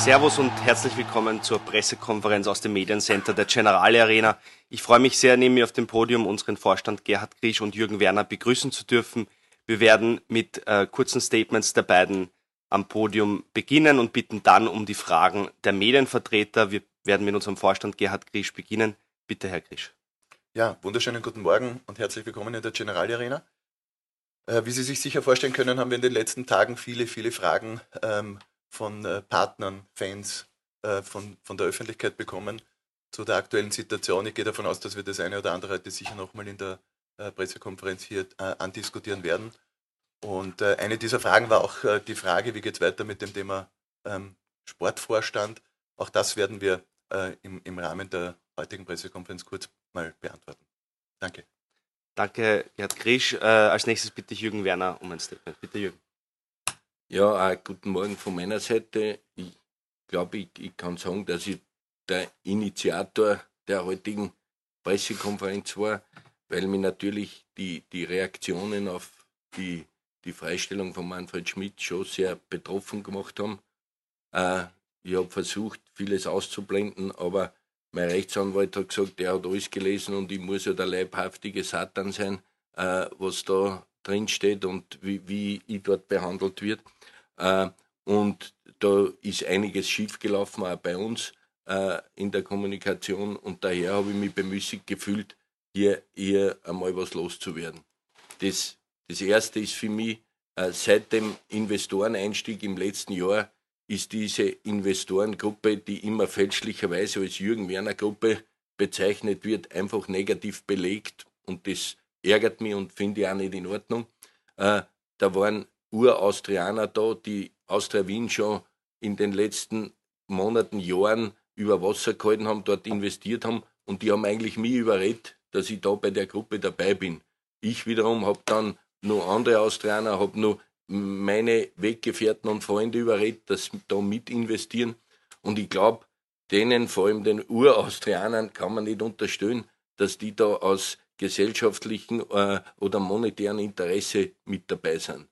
Servus und herzlich willkommen zur Pressekonferenz aus dem Mediencenter der Generale Arena. Ich freue mich sehr, neben mir auf dem Podium unseren Vorstand Gerhard Griesch und Jürgen Werner begrüßen zu dürfen. Wir werden mit äh, kurzen Statements der beiden am Podium beginnen und bitten dann um die Fragen der Medienvertreter. Wir werden mit unserem Vorstand Gerhard Griesch beginnen. Bitte, Herr Griesch. Ja, wunderschönen guten Morgen und herzlich willkommen in der Generale Arena. Äh, wie Sie sich sicher vorstellen können, haben wir in den letzten Tagen viele, viele Fragen ähm, von äh, Partnern, Fans, äh, von, von der Öffentlichkeit bekommen zu der aktuellen Situation. Ich gehe davon aus, dass wir das eine oder andere heute sicher nochmal in der äh, Pressekonferenz hier andiskutieren werden. Und eine dieser Fragen war auch die Frage, wie geht es weiter mit dem Thema ähm, Sportvorstand. Auch das werden wir im, im Rahmen der heutigen Pressekonferenz kurz mal beantworten. Danke. Danke, Gerd Grisch. als nächstes bitte Jürgen Werner um ein Statement. Bitte, Jürgen. Ja, auch guten Morgen von meiner Seite. Ich glaube, ich, ich kann sagen, dass ich der Initiator der heutigen Pressekonferenz war, weil mir natürlich die, die Reaktionen auf die, die Freistellung von Manfred Schmidt schon sehr betroffen gemacht haben. Äh, ich habe versucht, vieles auszublenden, aber mein Rechtsanwalt hat gesagt, der hat alles gelesen und ich muss ja der leibhaftige Satan sein, äh, was da drin steht und wie, wie ich dort behandelt wird. Äh, und da ist einiges schiefgelaufen, auch bei uns äh, in der Kommunikation. Und daher habe ich mich bemüßigt gefühlt, hier, hier einmal was loszuwerden. Das, das Erste ist für mich, äh, seit dem Investoreneinstieg im letzten Jahr ist diese Investorengruppe, die immer fälschlicherweise als Jürgen Werner Gruppe bezeichnet wird, einfach negativ belegt. Und das ärgert mich und finde ich auch nicht in Ordnung. Da waren Uraustrianer da, die Austria Wien schon in den letzten Monaten, Jahren über Wasser gehalten haben, dort investiert haben und die haben eigentlich mich überredet, dass ich da bei der Gruppe dabei bin. Ich wiederum habe dann noch andere Austrianer, habe noch meine Weggefährten und Freunde überredet, dass sie da mit investieren. Und ich glaube, denen, vor allem den Uraustrianern, kann man nicht unterstellen, dass die da aus gesellschaftlichen äh, oder monetären Interesse mit dabei sind.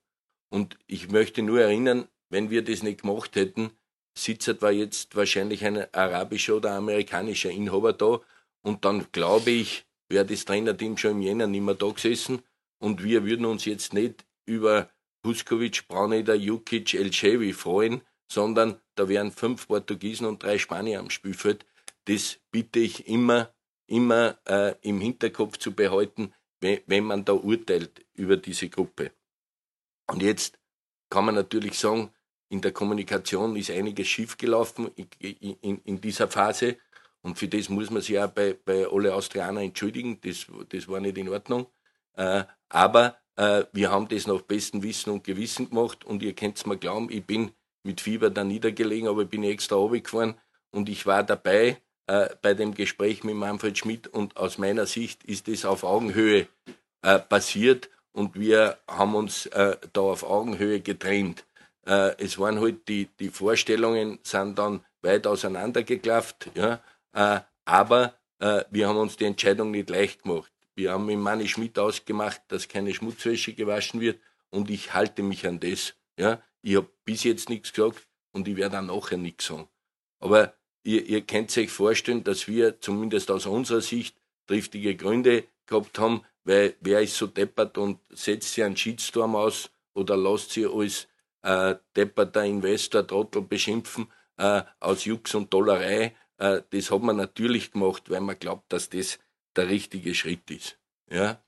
Und ich möchte nur erinnern, wenn wir das nicht gemacht hätten, sitzt war jetzt wahrscheinlich ein arabischer oder amerikanischer Inhaber da. Und dann glaube ich, wäre das Trainerteam schon im Jänner nicht mehr da gesessen. Und wir würden uns jetzt nicht über Puskovic, Brauneder, Jukic, Elchevi freuen, sondern da wären fünf Portugiesen und drei Spanier am Spielfeld. Das bitte ich immer, immer äh, im Hinterkopf zu behalten, wenn man da urteilt über diese Gruppe. Und jetzt kann man natürlich sagen, in der Kommunikation ist einiges schiefgelaufen in, in, in dieser Phase. Und für das muss man sich auch bei, bei alle Austrianer entschuldigen. Das, das war nicht in Ordnung. Äh, aber äh, wir haben das nach bestem Wissen und Gewissen gemacht. Und ihr könnt es mir glauben, ich bin mit Fieber da niedergelegen, aber ich bin extra runtergefahren und ich war dabei äh, bei dem Gespräch mit Manfred Schmidt. Und aus meiner Sicht ist das auf Augenhöhe äh, passiert und wir haben uns äh, da auf Augenhöhe getrennt. Äh, es waren halt die, die Vorstellungen sind dann weit auseinandergeklafft, ja, äh, aber äh, wir haben uns die Entscheidung nicht leicht gemacht. Wir haben mit Manni Schmidt ausgemacht, dass keine Schmutzwäsche gewaschen wird und ich halte mich an das. Ja. Ich habe bis jetzt nichts gesagt und ich werde auch nachher nichts sagen. Aber ihr, ihr könnt euch vorstellen, dass wir zumindest aus unserer Sicht triftige Gründe gehabt haben, weil wer ist so deppert und setzt sich einen Shitstorm aus oder lässt sie als äh, depperter Investor, Trottel beschimpfen äh, aus Jux und Dollerei. Äh, das hat man natürlich gemacht, weil man glaubt, dass das der richtige Schritt ist. Ja?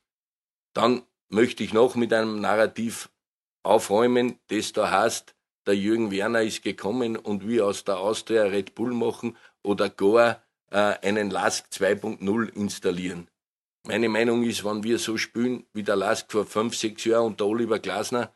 Dann möchte ich noch mit einem Narrativ aufräumen, das da heißt, der Jürgen Werner ist gekommen und wir aus der Austria Red Bull machen oder gar äh, einen Lask 2.0 installieren. Meine Meinung ist, wenn wir so spielen wie der Lask vor fünf, sechs Jahren unter Oliver Glasner,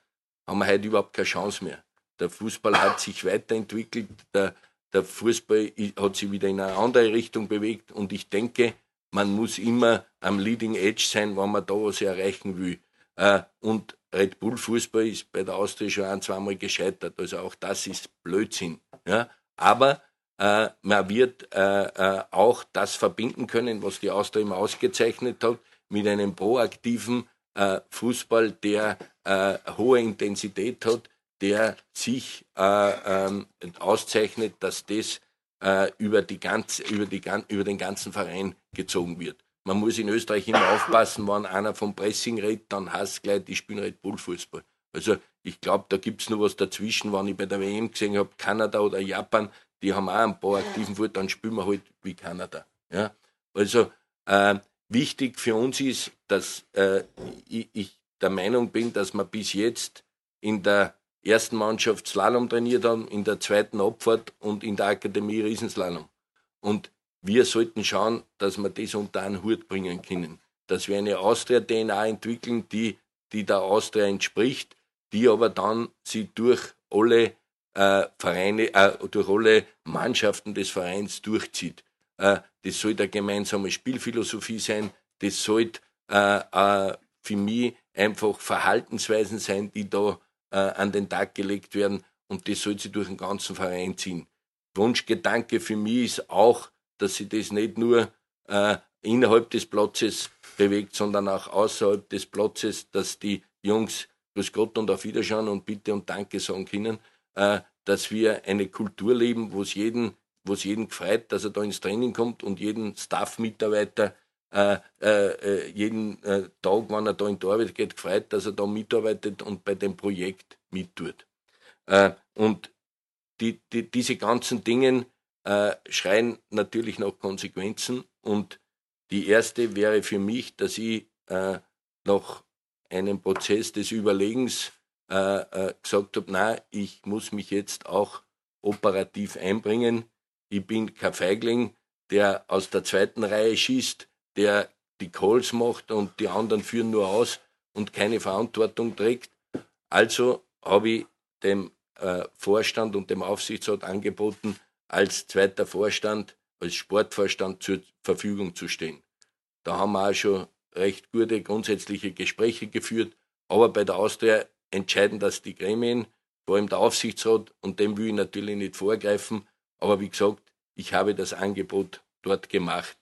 haben wir heute überhaupt keine Chance mehr. Der Fußball hat sich weiterentwickelt, der, der Fußball hat sich wieder in eine andere Richtung bewegt und ich denke, man muss immer am Leading Edge sein, wenn man da was erreichen will. Äh, und Red Bull Fußball ist bei der Austria schon ein, zweimal gescheitert. Also auch das ist Blödsinn. Ja? Aber äh, man wird äh, äh, auch das verbinden können, was die Austria immer ausgezeichnet hat, mit einem proaktiven äh, Fußball, der äh, hohe Intensität hat, der sich äh, ähm, auszeichnet, dass das über, die ganze, über, die, über den ganzen Verein gezogen wird. Man muss in Österreich immer aufpassen, wenn einer vom Pressing redet, dann heißt es gleich, die spielen Red Bull Fußball. Also ich glaube, da gibt es nur was dazwischen, wenn ich bei der WM gesehen habe, Kanada oder Japan, die haben auch ein paar aktiven Fußball, dann spielen wir halt wie Kanada. Ja? Also äh, wichtig für uns ist, dass äh, ich, ich der Meinung bin, dass wir bis jetzt in der ersten Mannschaft Slalom trainiert haben, in der zweiten Abfahrt und in der Akademie Riesenslalom. Und wir sollten schauen, dass wir das unter einen Hut bringen können. Dass wir eine Austria-DNA entwickeln, die, die der Austria entspricht, die aber dann sie durch alle äh, Vereine, äh, durch alle Mannschaften des Vereins durchzieht. Äh, das sollte eine gemeinsame Spielphilosophie sein. Das sollte äh, äh, für mich einfach Verhaltensweisen sein, die da äh, an den Tag gelegt werden und das soll sich durch den ganzen Verein ziehen. Wunschgedanke für mich ist auch, dass sich das nicht nur innerhalb des Platzes bewegt, sondern auch außerhalb des Platzes, dass die Jungs Grüß Gott und auf Wiederschauen und Bitte und Danke sagen können, äh, dass wir eine Kultur leben, wo es jeden, wo es jeden gefreut, dass er da ins Training kommt und jeden Staff-Mitarbeiter äh, äh, äh, jeden äh, Tag, wenn er da in die Arbeit geht, gefreut, dass er da mitarbeitet und bei dem Projekt mittut. Äh, und die, die, diese ganzen Dinge äh, schreien natürlich nach Konsequenzen und die erste wäre für mich, dass ich nach einem Prozess des Überlegens gesagt habe, nein, ich muss mich jetzt auch operativ einbringen. Ich bin kein Feigling, der aus der zweiten Reihe schießt, der die Calls macht und die anderen führen nur aus und keine Verantwortung trägt. Also habe ich dem äh, Vorstand und dem Aufsichtsrat angeboten, als zweiter Vorstand, als Sportvorstand zur Verfügung zu stehen. Da haben wir auch schon recht gute grundsätzliche Gespräche geführt, aber bei der Austria entscheiden das die Gremien, vor allem der Aufsichtsrat, und dem will ich natürlich nicht vorgreifen, aber wie gesagt, ich habe das Angebot dort gemacht.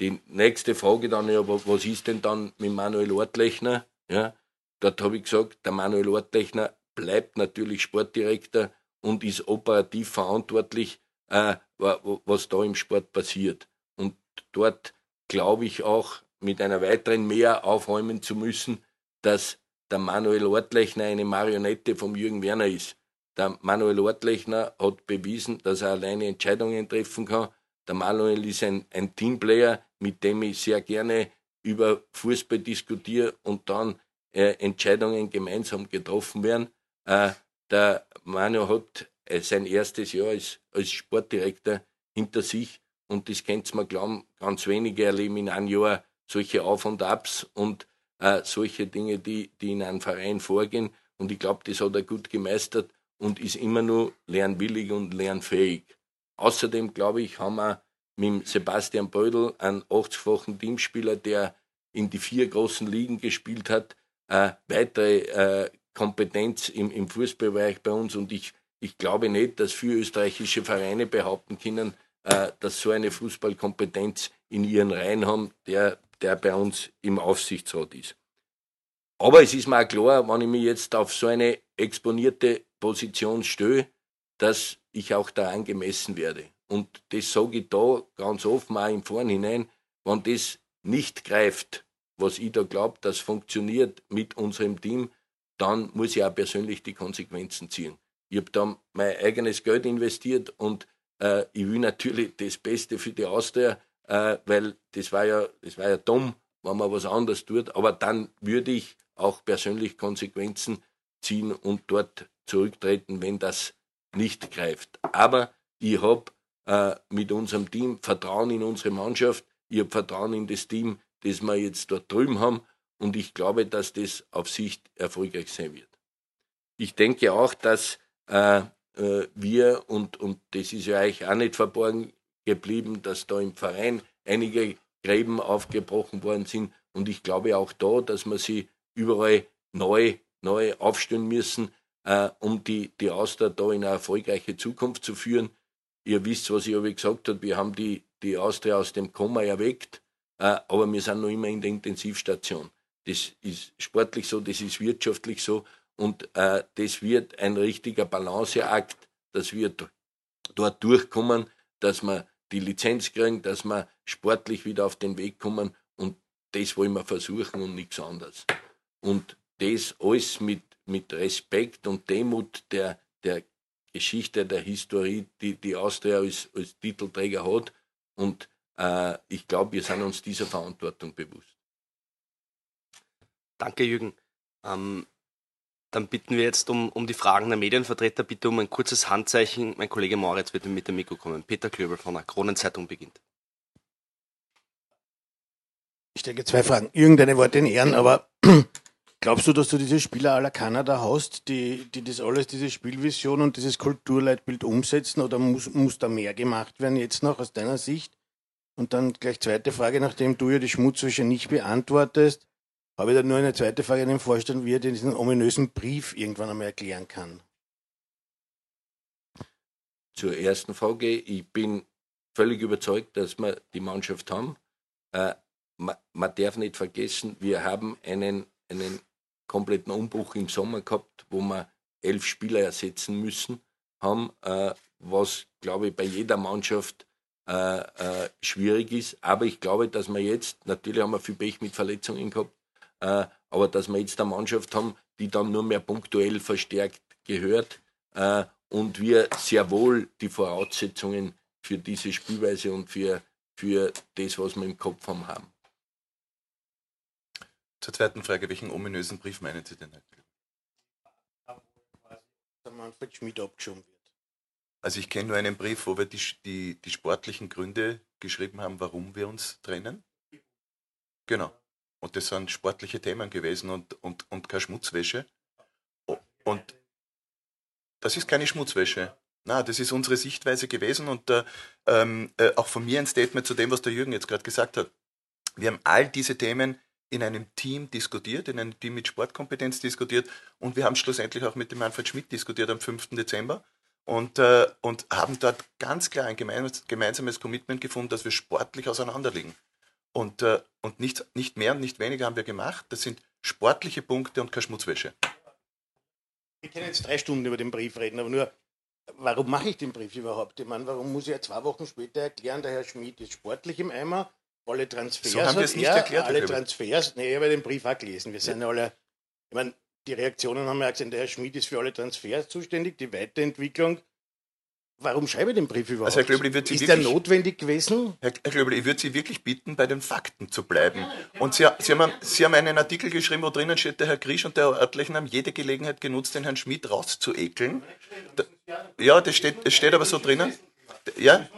Die nächste Frage dann, ja, was ist denn dann mit Manuel Ortlechner? Ja, dort habe ich gesagt, der Manuel Ortlechner bleibt natürlich Sportdirektor und ist operativ verantwortlich, äh, was da im Sport passiert. Und dort glaube ich auch, mit einer weiteren mehr aufräumen zu müssen, dass der Manuel Ortlechner eine Marionette vom Jürgen Werner ist. Der Manuel Ortlechner hat bewiesen, dass er alleine Entscheidungen treffen kann. Der Manuel ist ein, ein Teamplayer, mit dem ich sehr gerne über Fußball diskutiere und dann äh, Entscheidungen gemeinsam getroffen werden. Äh, der Manu hat äh, sein erstes Jahr als, als Sportdirektor hinter sich und das kennt man glauben, ganz wenige erleben in einem Jahr solche Auf und Abs und äh, solche Dinge, die, die in einem Verein vorgehen. Und ich glaube, das hat er gut gemeistert und ist immer nur lernwillig und lernfähig. Außerdem, glaube ich, haben wir mit Sebastian Bödel, einen 80-fachen Teamspieler, der in die vier großen Ligen gespielt hat, äh, weitere äh, Kompetenz im, im Fußballbereich bei uns. Und ich, ich glaube nicht, dass viele österreichische Vereine behaupten können, äh, dass so eine Fußballkompetenz in ihren Reihen haben, der, der bei uns im Aufsichtsrat ist. Aber es ist mir auch klar, wenn ich mich jetzt auf so eine exponierte Position stöhe, dass ich auch da angemessen werde. Und das sage ich da ganz offen auch im Vornhinein, wenn das nicht greift, was ich da glaube, das funktioniert mit unserem Team, dann muss ich auch persönlich die Konsequenzen ziehen. Ich habe da mein eigenes Geld investiert und äh, ich will natürlich das Beste für die Austria, äh, weil das war ja, das war ja dumm, wenn man was anderes tut, aber dann würde ich auch persönlich Konsequenzen ziehen und dort zurücktreten, wenn das nicht greift. Aber ich habe äh, mit unserem Team, Vertrauen in unsere Mannschaft. Ich habe Vertrauen in das Team, das wir jetzt dort drüben haben. Und ich glaube, dass das auf Sicht erfolgreich sein wird. Ich denke auch, dass äh, äh, wir, und, und das ist ja eigentlich auch nicht verborgen geblieben, dass da im Verein einige Gräben aufgebrochen worden sind. Und ich glaube auch da, dass wir sie überall neu, neu aufstellen müssen, äh, um die, die Austria da in eine erfolgreiche Zukunft zu führen. Ihr wisst, was ich aber gesagt habe, wir haben die, die Austria aus dem Koma erweckt, äh, aber wir sind noch immer in der Intensivstation. Das ist sportlich so, das ist wirtschaftlich so und äh, das wird ein richtiger Balanceakt, dass wir dort durchkommen, dass wir die Lizenz kriegen, dass wir sportlich wieder auf den Weg kommen und das wollen wir versuchen und nichts anderes. Und das alles mit, mit Respekt und Demut der, der Geschichte, der Historie, die die Austria als, als Titelträger hat. Und äh, ich glaube, wir sind uns dieser Verantwortung bewusst. Danke, Jürgen. Ähm, dann bitten wir jetzt um, um die Fragen der Medienvertreter, bitte um ein kurzes Handzeichen. Mein Kollege Moritz wird mit dem Mikro kommen. Peter Klöbel von der Kronenzeitung beginnt. Ich denke zwei Fragen. Irgendeine Worte in Ehren, aber glaubst du, dass du diese Spieler aller Kanada hast, die, die das alles, diese Spielvision und dieses Kulturleitbild umsetzen oder muss, muss da mehr gemacht werden jetzt noch aus deiner Sicht? Und dann gleich zweite Frage, nachdem du ja die Schmutzwäsche nicht beantwortest, habe ich dann nur eine zweite Frage an den Vorstand, wie er diesen ominösen Brief irgendwann einmal erklären kann. Zur ersten Frage, ich bin völlig überzeugt, dass wir die Mannschaft haben. Äh, man, man, darf nicht vergessen, wir haben einen, einen kompletten Umbruch im Sommer gehabt, wo wir elf Spieler ersetzen müssen haben, äh, was, glaube ich, bei jeder Mannschaft äh, äh schwierig ist. Aber ich glaube, dass wir jetzt, natürlich haben wir viel Pech mit Verletzungen gehabt, äh, aber dass wir jetzt eine Mannschaft haben, die dann nur mehr punktuell verstärkt gehört äh, und wir sehr wohl die Voraussetzungen für diese Spielweise und für, für das, was wir im Kopf haben, haben. Zur zweiten Frage, welchen ominösen Brief meinen Sie denn? Der Manfred Schmidt abgeschoben wird. Also ich kenne nur einen Brief, wo wir die, die, die sportlichen Gründe geschrieben haben, warum wir uns trennen. Genau. Und das sind sportliche Themen gewesen und, und, und keine Schmutzwäsche. Und das ist keine Schmutzwäsche. Na, das ist unsere Sichtweise gewesen und äh, ähm, äh, auch von mir ein Statement zu dem, was der Jürgen jetzt gerade gesagt hat. Wir haben all diese Themen in einem Team diskutiert, in einem Team mit Sportkompetenz diskutiert und wir haben schlussendlich auch mit dem Manfred Schmidt diskutiert am 5. Dezember und, äh, und haben dort ganz klar ein gemeinsames Commitment gefunden, dass wir sportlich auseinanderliegen. Und, äh, und nicht, nicht mehr und nicht weniger haben wir gemacht. Das sind sportliche Punkte und keine Schmutzwäsche. Wir können jetzt drei Stunden über den Brief reden, aber nur, warum mache ich den Brief überhaupt? Ich meine, warum muss ich ja zwei Wochen später erklären, der Herr Schmidt ist sportlich im Eimer, alle Transfers. So haben wir es nicht erklärt. Alle Transfers, nee, ich habe den Brief auch gelesen. Wir sind ja alle, ich meine, die Reaktionen haben ja gesagt, der Herr Schmidt ist für alle Transfers zuständig, die Weiterentwicklung. Warum schreibe ich den Brief überhaupt? Also Herr Klöbel, ich würde Sie Ist wirklich, der notwendig gewesen? Herr, Herr Klöbel, ich würde Sie wirklich bitten, bei den Fakten zu bleiben. Und Sie, Sie, haben, Sie haben einen Artikel geschrieben, wo drinnen steht, der Herr Grisch und der Herr Örtlichen haben jede Gelegenheit genutzt, den Herrn Schmidt rauszuekeln. Da, ja, das steht, das steht aber so drinnen. Ja,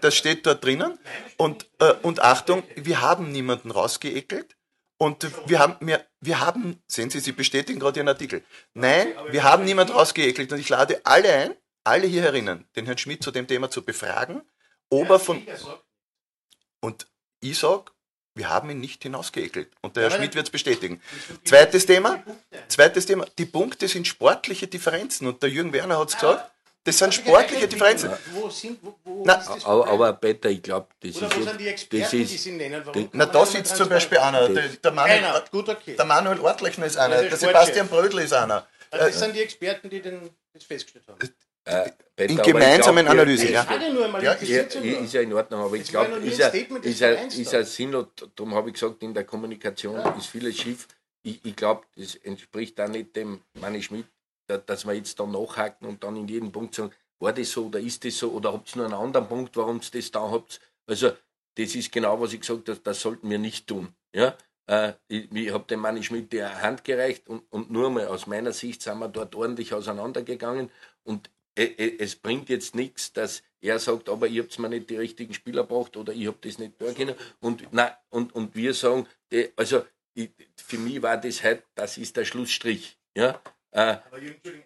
das steht dort drinnen. Und, äh, und Achtung, wir haben niemanden rausgeekelt. Und wir haben, wir, wir haben, sehen Sie, Sie bestätigen gerade Ihren Artikel. Nein, wir haben niemanden rausgeekelt. Und ich lade alle ein, alle hier herinnen, den Herrn Schmidt zu dem Thema zu befragen, ob er von. Und ich sage, wir haben ihn nicht hinausgeekelt. Und der Herr Schmidt wird es bestätigen. Zweites Thema, zweites Thema, die Punkte sind sportliche Differenzen. Und der Jürgen Werner hat es gesagt, das sind sportliche Differenzen. Wo sind, wo, wo na, aber, aber Peter, ich glaube, das Oder ist. Wo sind die Experten, das ist, die Sie nennen? Warum na, da sitzt zum Beispiel einer. Der, der, Manuel, einer. Gut, okay. der Manuel Ortlechner ist einer. Der Sebastian Brödel ist einer. Also das sind die Experten, die den, das festgestellt haben. Äh, in gemeinsamen Analysen, ja. ja, ist ja in Ordnung, aber ich glaube, ist, ja, ist, ja, ist ja sinnlos, darum habe ich gesagt, in der Kommunikation ist vieles schief. Ich, ich glaube, das entspricht auch nicht dem Manni Schmidt, dass wir jetzt da nachhaken und dann in jedem Punkt sagen, war das so oder ist das so oder habt ihr nur einen anderen Punkt, warum ihr das da habt. Also, das ist genau, was ich gesagt habe, das sollten wir nicht tun. Ja? Äh, ich, ich habe dem Manni Schmidt die Hand gereicht und, und nur mal aus meiner Sicht sind wir dort ordentlich auseinandergegangen und es bringt jetzt nichts, dass er sagt, aber ihr habt mir nicht die richtigen Spieler gebracht oder ich habe das nicht können. Und, na, und, und wir sagen, also ich, für mich war das halt, das ist der Schlussstrich. Ja? Äh, aber Entschuldigung,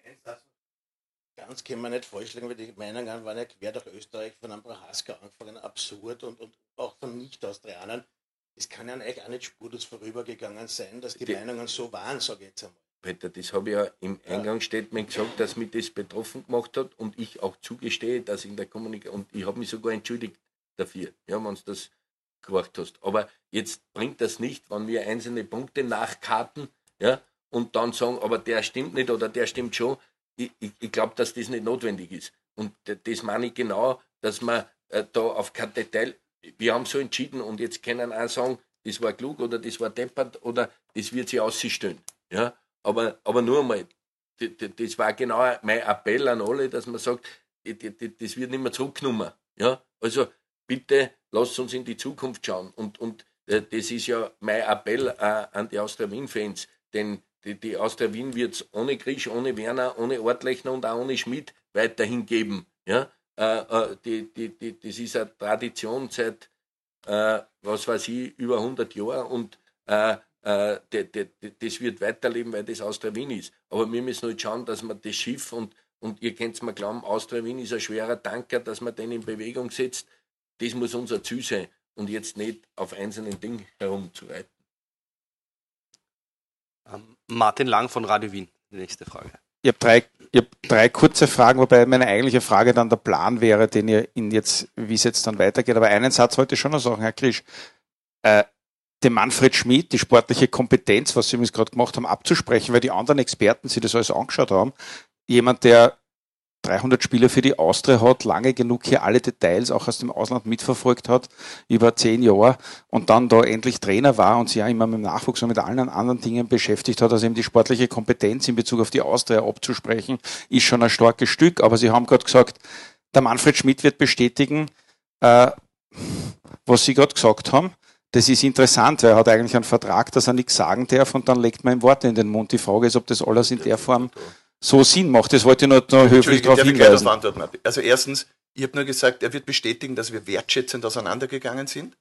ganz können wir nicht vorschlagen, weil die Meinungen waren ja quer durch Österreich von einem Prohaska angefangen, absurd und, und auch von Nicht-Austrianern. Es kann ja eigentlich auch nicht spurlos vorübergegangen sein, dass die, die Meinungen so waren, sage ich jetzt einmal. Peter, das habe ich ja im Eingangsstatement gesagt, dass mich das betroffen gemacht hat und ich auch zugestehe, dass in der Kommunikation, und ich habe mich sogar entschuldigt dafür, ja, wenn du das gemacht hast. Aber jetzt bringt das nicht, wenn wir einzelne Punkte nachkarten, ja, und dann sagen, aber der stimmt nicht oder der stimmt schon. Ich, ich, ich glaube, dass das nicht notwendig ist. Und das meine ich genau, dass man äh, da auf kein Detail, wir haben so entschieden und jetzt können auch sagen, das war klug oder das war deppert oder das wird sich aussehen. Ja? Aber, aber nur einmal, das war genau mein Appell an alle, dass man sagt, das wird nicht mehr zurückgenommen. Ja? Also bitte lasst uns in die Zukunft schauen. Und, und äh, das ist ja mein Appell äh, an die Austria Wien-Fans, denn die, die Austria Wien wird es ohne Grisch, ohne Werner, ohne Ortlechner und auch ohne Schmidt weiterhin geben. Ja? Äh, die, die, die, das ist eine Tradition seit, was weiß ich, über 100 Jahren und das wird weiterleben, weil das Austria Wien ist. Aber wir müssen halt schauen, dass man das Schiff und, und ihr könnt es mir glauben, Austria Wien ist ein schwerer Tanker, dass man den in Bewegung setzt. Das muss unser Ziel sein und jetzt nicht auf einzelnen Dingen herumzureiten. Ähm, Martin Lang von Radio Wien, die nächste Frage. Ich habe drei, hab drei kurze Fragen, wobei meine eigentliche Frage dann der Plan wäre, den ihr in jetzt, wie es jetzt dann weitergeht. Aber einen Satz wollte ich schon noch sagen, Herr Krisch. Äh, dem Manfred Schmidt die sportliche Kompetenz, was Sie übrigens gerade gemacht haben, abzusprechen, weil die anderen Experten sich das alles angeschaut haben. Jemand, der 300 Spiele für die Austria hat, lange genug hier alle Details auch aus dem Ausland mitverfolgt hat, über zehn Jahre und dann da endlich Trainer war und sich ja immer mit dem Nachwuchs und mit allen anderen Dingen beschäftigt hat, also eben die sportliche Kompetenz in Bezug auf die Austria abzusprechen, ist schon ein starkes Stück. Aber Sie haben gerade gesagt, der Manfred Schmidt wird bestätigen, äh, was Sie gerade gesagt haben. Das ist interessant, weil er hat eigentlich einen Vertrag, dass er nichts sagen darf und dann legt man ihm Worte in den Mund. Die Frage ist, ob das alles in der Form so Sinn macht. Das wollte ich nur, nur höflich darauf hinweisen. Also erstens, ich habe nur gesagt, er wird bestätigen, dass wir wertschätzend auseinandergegangen sind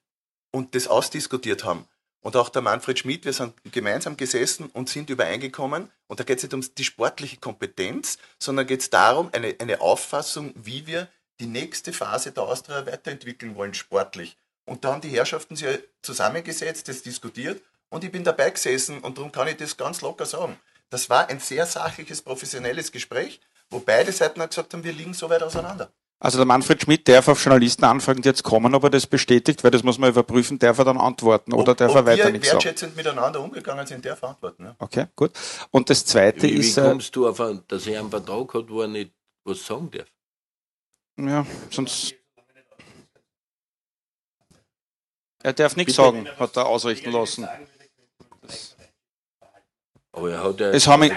und das ausdiskutiert haben. Und auch der Manfred Schmidt, wir sind gemeinsam gesessen und sind übereingekommen. Und da geht es nicht um die sportliche Kompetenz, sondern geht es darum, eine, eine Auffassung, wie wir die nächste Phase der Austria weiterentwickeln wollen, sportlich. Und da haben die Herrschaften sich zusammengesetzt, das diskutiert und ich bin dabei gesessen und darum kann ich das ganz locker sagen. Das war ein sehr sachliches, professionelles Gespräch, wo beide Seiten gesagt haben, wir liegen so weit auseinander. Also der Manfred Schmidt darf auf Journalisten anfragen, die jetzt kommen, ob er das bestätigt, weil das muss man überprüfen, darf er dann antworten oder ob, darf er weiter nichts sagen? wertschätzend miteinander umgegangen sind, darf er antworten. Ja. Okay, gut. Und das Zweite wie, ist... Wie äh, kommst du auf, einen, dass er einen Vertrag hat, wo er nicht was sagen darf? Ja, sonst Er darf nichts sagen, hat er ausrichten lassen. Aber er hat ja es, haben ihn,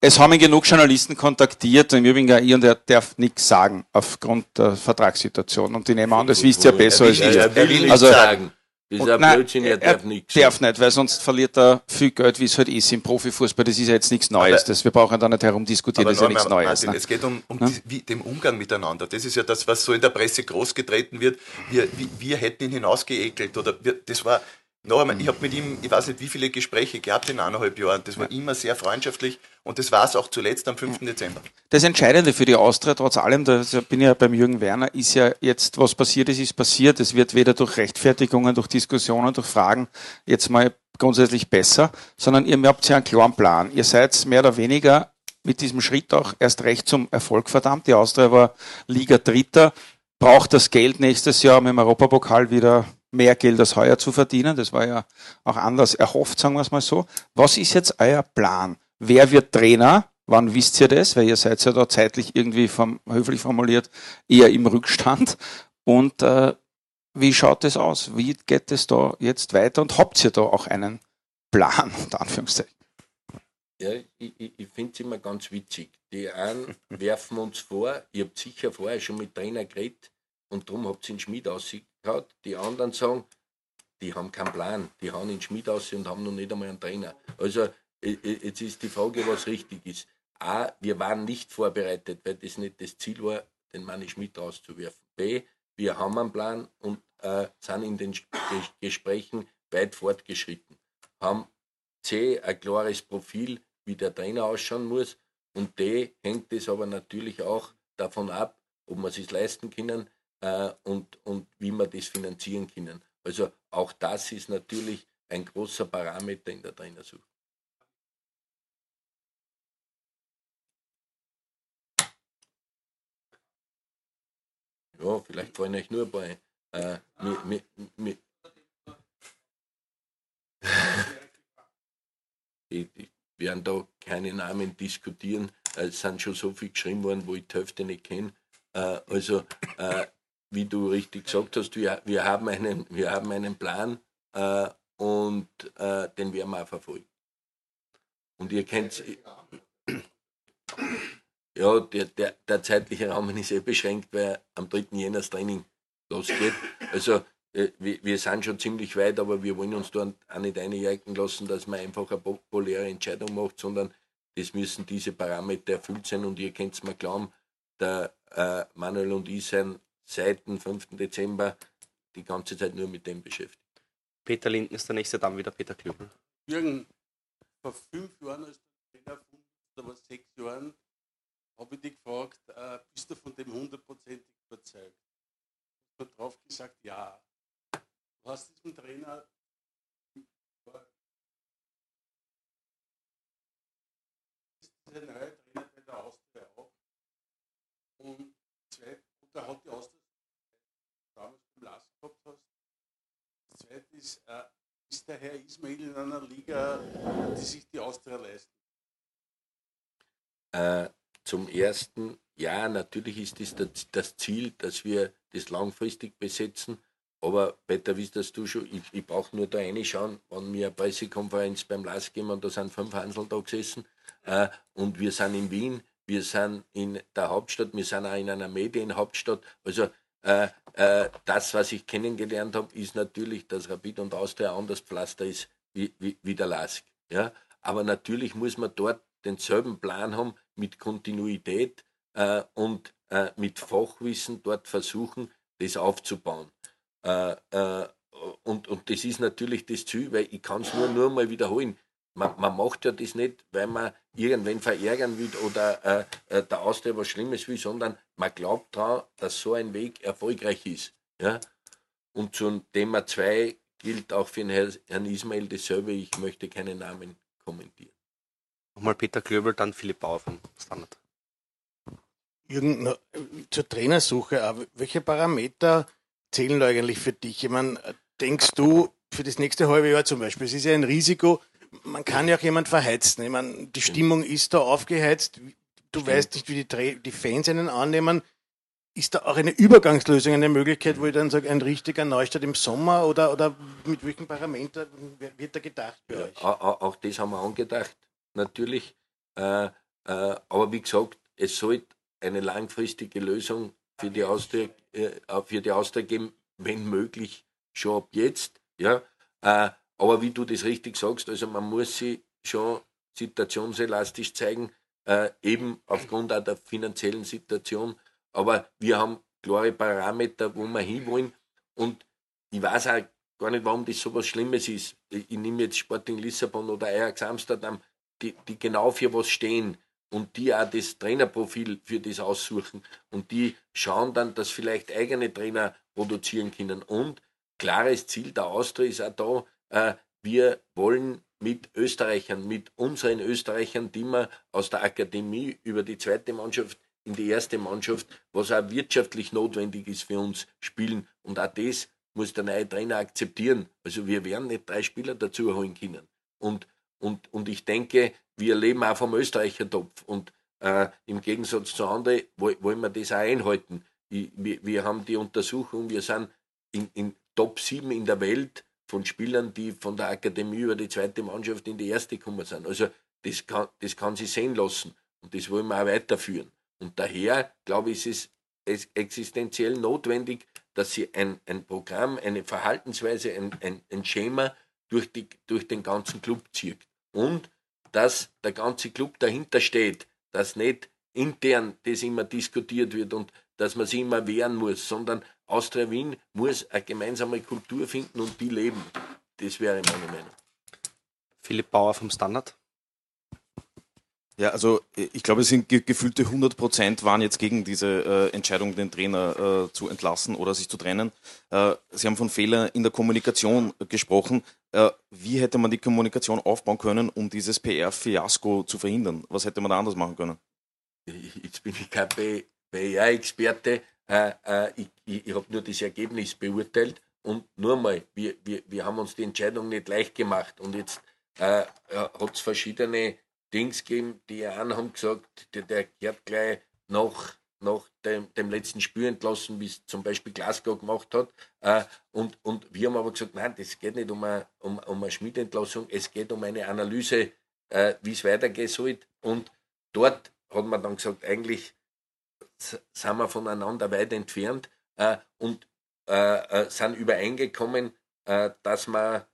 es haben ihn genug Journalisten kontaktiert und im Übrigen auch ich und er darf nichts sagen aufgrund der Vertragssituation. Und die nehmen an, das wisst ihr besser als ich. Er will also, sagen. Das ist ein Blödsinn, er darf nichts. darf nicht, weil sonst verliert er viel Geld, wie es halt ist im Profifußball. Das ist ja jetzt nichts Neues. Aber, das, wir brauchen da nicht herumdiskutieren, das ist ja nichts Neues. Martin, ne? Es geht um, um die, wie, den Umgang miteinander. Das ist ja das, was so in der Presse großgetreten wird. Wir, wir, wir hätten ihn hinausgeekelt. Oder wir, das war noch einmal, ich habe mit ihm, ich weiß nicht, wie viele Gespräche gehabt in eineinhalb Jahren. Das war immer sehr freundschaftlich und das war es auch zuletzt am 5. Dezember. Das Entscheidende für die Austria, trotz allem, da bin ich ja beim Jürgen Werner, ist ja jetzt, was passiert ist, ist passiert. Es wird weder durch Rechtfertigungen, durch Diskussionen, durch Fragen jetzt mal grundsätzlich besser, sondern ihr habt ja einen klaren Plan. Ihr seid mehr oder weniger mit diesem Schritt auch erst recht zum Erfolg verdammt. Die Austria war Liga Dritter, braucht das Geld nächstes Jahr, um im Europapokal wieder mehr Geld als heuer zu verdienen. Das war ja auch anders erhofft, sagen wir es mal so. Was ist jetzt euer Plan? Wer wird Trainer? Wann wisst ihr das? Weil ihr seid ja da zeitlich irgendwie vom, höflich formuliert eher im Rückstand. Und äh, wie schaut das aus? Wie geht es da jetzt weiter? Und habt ihr da auch einen Plan, unter Anführungszeichen? Ja, ich, ich finde es immer ganz witzig. Die einen werfen uns vor, ihr habt sicher vorher schon mit Trainer geredet und darum habt ihr den Schmied ausgeschickt hat. Die anderen sagen, die haben keinen Plan, die haben den Schmied aus und haben noch nicht einmal einen Trainer. Also jetzt ist die Frage, was richtig ist. A, wir waren nicht vorbereitet, weil das nicht das Ziel war, den Manni Schmidt rauszuwerfen. B, wir haben einen Plan und äh, sind in den Gesprächen weit fortgeschritten. Haben C, ein klares Profil, wie der Trainer ausschauen muss. Und D, hängt es aber natürlich auch davon ab, ob wir es leisten können, äh, und, und wie wir das finanzieren können. Also auch das ist natürlich ein großer Parameter in der Trainersuche. Ja, vielleicht fallen euch nur bei. Äh, mir, mir, mir. ich, ich werden da keine Namen diskutieren. Es sind schon so viel geschrieben worden, wo ich die Hälfte nicht kenne. Äh, also, äh, wie du richtig gesagt hast, wir, wir, haben, einen, wir haben einen Plan äh, und äh, den werden wir auch verfolgen. Und ihr kennt ja, der, der, der zeitliche Rahmen ist eh beschränkt, weil am 3. Jänner das Training losgeht. Also äh, wir, wir, sind schon ziemlich weit, aber wir wollen uns da auch nicht einjägen lassen, dass man einfach eine populäre Entscheidung macht, sondern es müssen diese Parameter erfüllt sein und ihr könnt es mir glauben, der äh, Manuel und ich sind seit dem 5. Dezember die ganze Zeit nur mit dem beschäftigt. Peter Linden ist der nächste, dann wieder Peter Klöbel. Jürgen, vor fünf Jahren als Trainer oder was sechs Jahren habe ich dich gefragt, äh, bist du von dem hundertprozentig überzeugt? Ich habe drauf gesagt, ja. Du hast diesen Trainer dieser neue Trainer bei der Austria auch. Und da hat die Austria damals beim Last gehabt hast. Das zweite ist, äh, ist der Herr Ismail in einer Liga, die sich die Austria leisten? Äh, zum ersten, ja, natürlich ist das das Ziel, dass wir das langfristig besetzen. Aber Peter, wisst du schon, ich, ich brauche nur da reinschauen, wenn wir eine Pressekonferenz beim LAS geben und da sind fünf Hansel da gesessen äh, und wir sind in Wien, wir sind in der Hauptstadt, wir sind auch in einer Medienhauptstadt. Also äh, äh, das, was ich kennengelernt habe, ist natürlich, dass Rapid und Austria anders Pflaster ist wie, wie, wie der LASK. Ja? Aber natürlich muss man dort denselben Plan haben mit Kontinuität äh, und äh, mit Fachwissen dort versuchen, das aufzubauen. Äh, äh, und, und das ist natürlich das Ziel, weil ich kann es nur, nur mal wiederholen. Man, man, macht ja das nicht, weil man irgendwen verärgern will oder äh, äh, der Austria was Schlimmes will, sondern man glaubt daran, dass so ein Weg erfolgreich ist. Ja? Und zum Thema 2 gilt auch für den Herrn Ismail dasselbe. Ich möchte keinen Namen kommentieren. Nochmal Peter Klöbel, dann Philipp Bauer vom Standard. Jürgen, zur Trainersuche, welche Parameter zählen eigentlich für dich? Ich meine, denkst du für das nächste halbe Jahr zum Beispiel, es ist ja ein Risiko, man kann ja auch jemand verheizen. Ich meine, die Stimmung ist da aufgeheizt, du Stimmt. weißt nicht, wie die, die Fans einen annehmen. Ist da auch eine Übergangslösung eine Möglichkeit, wo ich dann sage, ein richtiger Neustart im Sommer oder, oder mit welchen Parametern wird da gedacht bei euch? Auch, auch das haben wir angedacht, natürlich. Äh, äh, aber wie gesagt, es sollte eine langfristige Lösung für die Austria, äh, für die Austria geben, wenn möglich schon ab jetzt. Ja? Aber wie du das richtig sagst, also man muss sie schon situationselastisch zeigen, äh, eben aufgrund auch der finanziellen Situation. Aber wir haben klare Parameter, wo wir hinwollen. Und ich weiß auch gar nicht, warum das so was Schlimmes ist. Ich, ich nehme jetzt Sporting Lissabon oder Ajax Amsterdam, die, die genau für was stehen und die auch das Trainerprofil für das aussuchen und die schauen dann, dass vielleicht eigene Trainer produzieren können. Und klares Ziel der Austria ist auch da, äh, wir wollen mit Österreichern, mit unseren Österreichern, die wir aus der Akademie über die zweite Mannschaft in die erste Mannschaft, was auch wirtschaftlich notwendig ist für uns, spielen. Und auch das muss der neue Trainer akzeptieren. Also wir werden nicht drei Spieler dazu holen können. Und, und, und ich denke, wir leben auch vom Österreicher-Topf. Und äh, im Gegensatz zu anderen wollen wir das auch einhalten. Ich, wir, wir, haben die Untersuchung, wir sind in, in Top 7 in der Welt von Spielern, die von der Akademie über die zweite Mannschaft in die erste gekommen sind. Also das kann, das kann sich sehen lassen und das wollen wir auch weiterführen. Und daher, glaube ich, ist es existenziell notwendig, dass sie ein, ein Programm, eine Verhaltensweise, ein, ein, ein Schema durch, die, durch den ganzen Club zieht. Und dass der ganze Club dahinter steht, dass nicht intern das immer diskutiert wird und dass man sich immer wehren muss, sondern Austria Wien muss eine gemeinsame Kultur finden und die leben. Das wäre meine Meinung. Philipp Bauer vom Standard. Ja, also ich glaube, es sind gefühlte 100 Prozent waren jetzt gegen diese äh, Entscheidung, den Trainer äh, zu entlassen oder sich zu trennen. Äh, Sie haben von Fehlern in der Kommunikation gesprochen. Äh, wie hätte man die Kommunikation aufbauen können, um dieses PR-Fiasko zu verhindern? Was hätte man da anders machen können? Jetzt bin ich kein PR-Experte. Äh, äh, ich, ich, ich habe nur das Ergebnis beurteilt. Und nur mal, wir, wir, wir haben uns die Entscheidung nicht leicht gemacht. Und jetzt äh, hat es verschiedene Dings gegeben, die einen haben gesagt, der, der gehört gleich nach, nach dem, dem letzten Spiel entlassen, wie es zum Beispiel Glasgow gemacht hat. Äh, und, und wir haben aber gesagt, nein, das geht nicht um eine, um, um eine Schmiedentlassung, es geht um eine Analyse, äh, wie es weitergehen soll. Und dort hat man dann gesagt, eigentlich sind wir voneinander weit entfernt äh, und äh, äh, sind übereingekommen, äh, dass man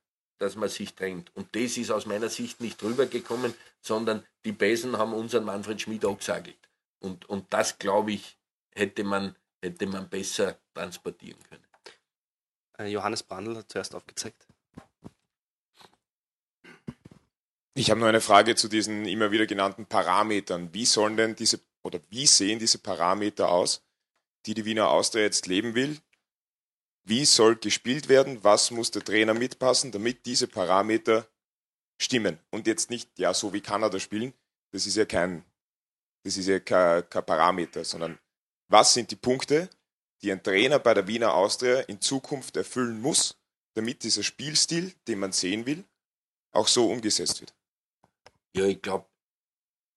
dass man sich trennt. Und das ist aus meiner Sicht nicht rübergekommen, sondern die Besen haben unseren Manfred Schmid angesagelt. Und, und das, glaube ich, hätte man, hätte man besser transportieren können. Äh, Johannes Brandl hat zuerst aufgezeigt. Ich habe nur eine Frage zu diesen immer wieder genannten Parametern. Wie sollen denn diese oder wie sehen diese Parameter aus, die die Wiener Austria jetzt leben will? Wie soll gespielt werden? Was muss der Trainer mitpassen, damit diese Parameter stimmen? Und jetzt nicht, ja, so wie Kanada spielen. Das ist ja kein, das ist ja kein, kein Parameter, sondern was sind die Punkte, die ein Trainer bei der Wiener Austria in Zukunft erfüllen muss, damit dieser Spielstil, den man sehen will, auch so umgesetzt wird? Ja, ich glaube,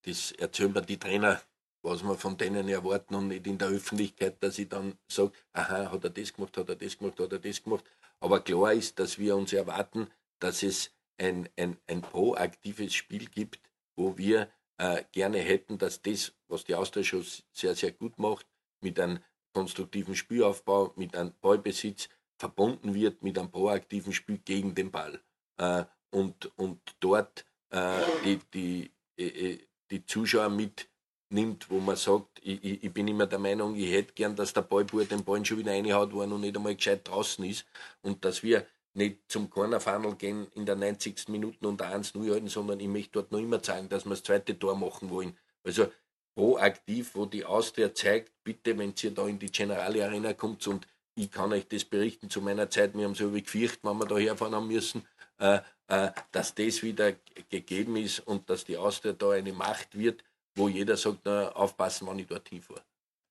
das erzählen mir die Trainer was wir von denen erwarten und nicht in der Öffentlichkeit, dass ich dann sage, aha, hat er das gemacht, hat er das gemacht, hat er das gemacht. Aber klar ist, dass wir uns erwarten, dass es ein, ein, ein proaktives Spiel gibt, wo wir äh, gerne hätten, dass das, was die Austria schon sehr, sehr gut macht, mit einem konstruktiven Spielaufbau, mit einem Ballbesitz verbunden wird mit einem proaktiven Spiel gegen den Ball. Äh, und, und dort äh, die, die, äh, äh, die Zuschauer mit nimmt, wo man sagt, ich, ich, ich bin immer der Meinung, ich hätte gern, dass der Ballbub den Ball schon wieder reinhaut, wo er noch nicht einmal gescheit draußen ist und dass wir nicht zum Cornerfunnel gehen in der 90. Minute und 1-0 halten, sondern ich möchte dort noch immer zeigen, dass wir das zweite Tor machen wollen. Also proaktiv, wo die Austria zeigt, bitte, wenn ihr da in die Generale Arena kommt und ich kann euch das berichten, zu meiner Zeit, wir haben so gefürchtet, wenn wir da herfahren haben müssen, äh, äh, dass das wieder gegeben ist und dass die Austria da eine Macht wird, wo jeder sagt, na, aufpassen, wann ich dorthin fahre.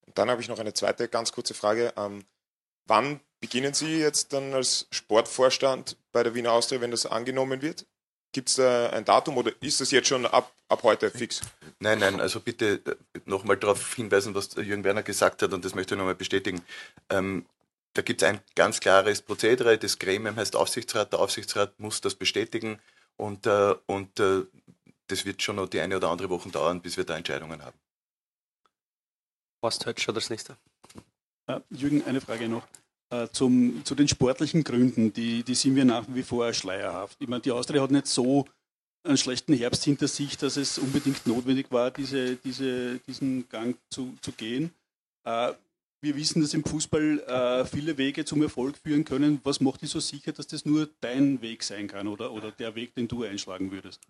Und dann habe ich noch eine zweite ganz kurze Frage. Ähm, wann beginnen Sie jetzt dann als Sportvorstand bei der Wiener Austria, wenn das angenommen wird? Gibt es da ein Datum oder ist das jetzt schon ab, ab heute fix? Nein, nein, also bitte äh, nochmal darauf hinweisen, was Jürgen Werner gesagt hat und das möchte ich nochmal bestätigen. Ähm, da gibt es ein ganz klares Prozedere, das Gremium heißt Aufsichtsrat, der Aufsichtsrat muss das bestätigen und, äh, und äh, das wird schon noch die eine oder andere Woche dauern, bis wir da Entscheidungen haben. Horst Hötsch das nächste. Jürgen, eine Frage noch. Äh, zum, zu den sportlichen Gründen, die, die sind wir nach wie vor schleierhaft. Ich meine, die Austria hat nicht so einen schlechten Herbst hinter sich, dass es unbedingt notwendig war, diese, diese, diesen Gang zu, zu gehen. Äh, wir wissen, dass im Fußball äh, viele Wege zum Erfolg führen können. Was macht dich so sicher, dass das nur dein Weg sein kann oder, oder der Weg, den du einschlagen würdest?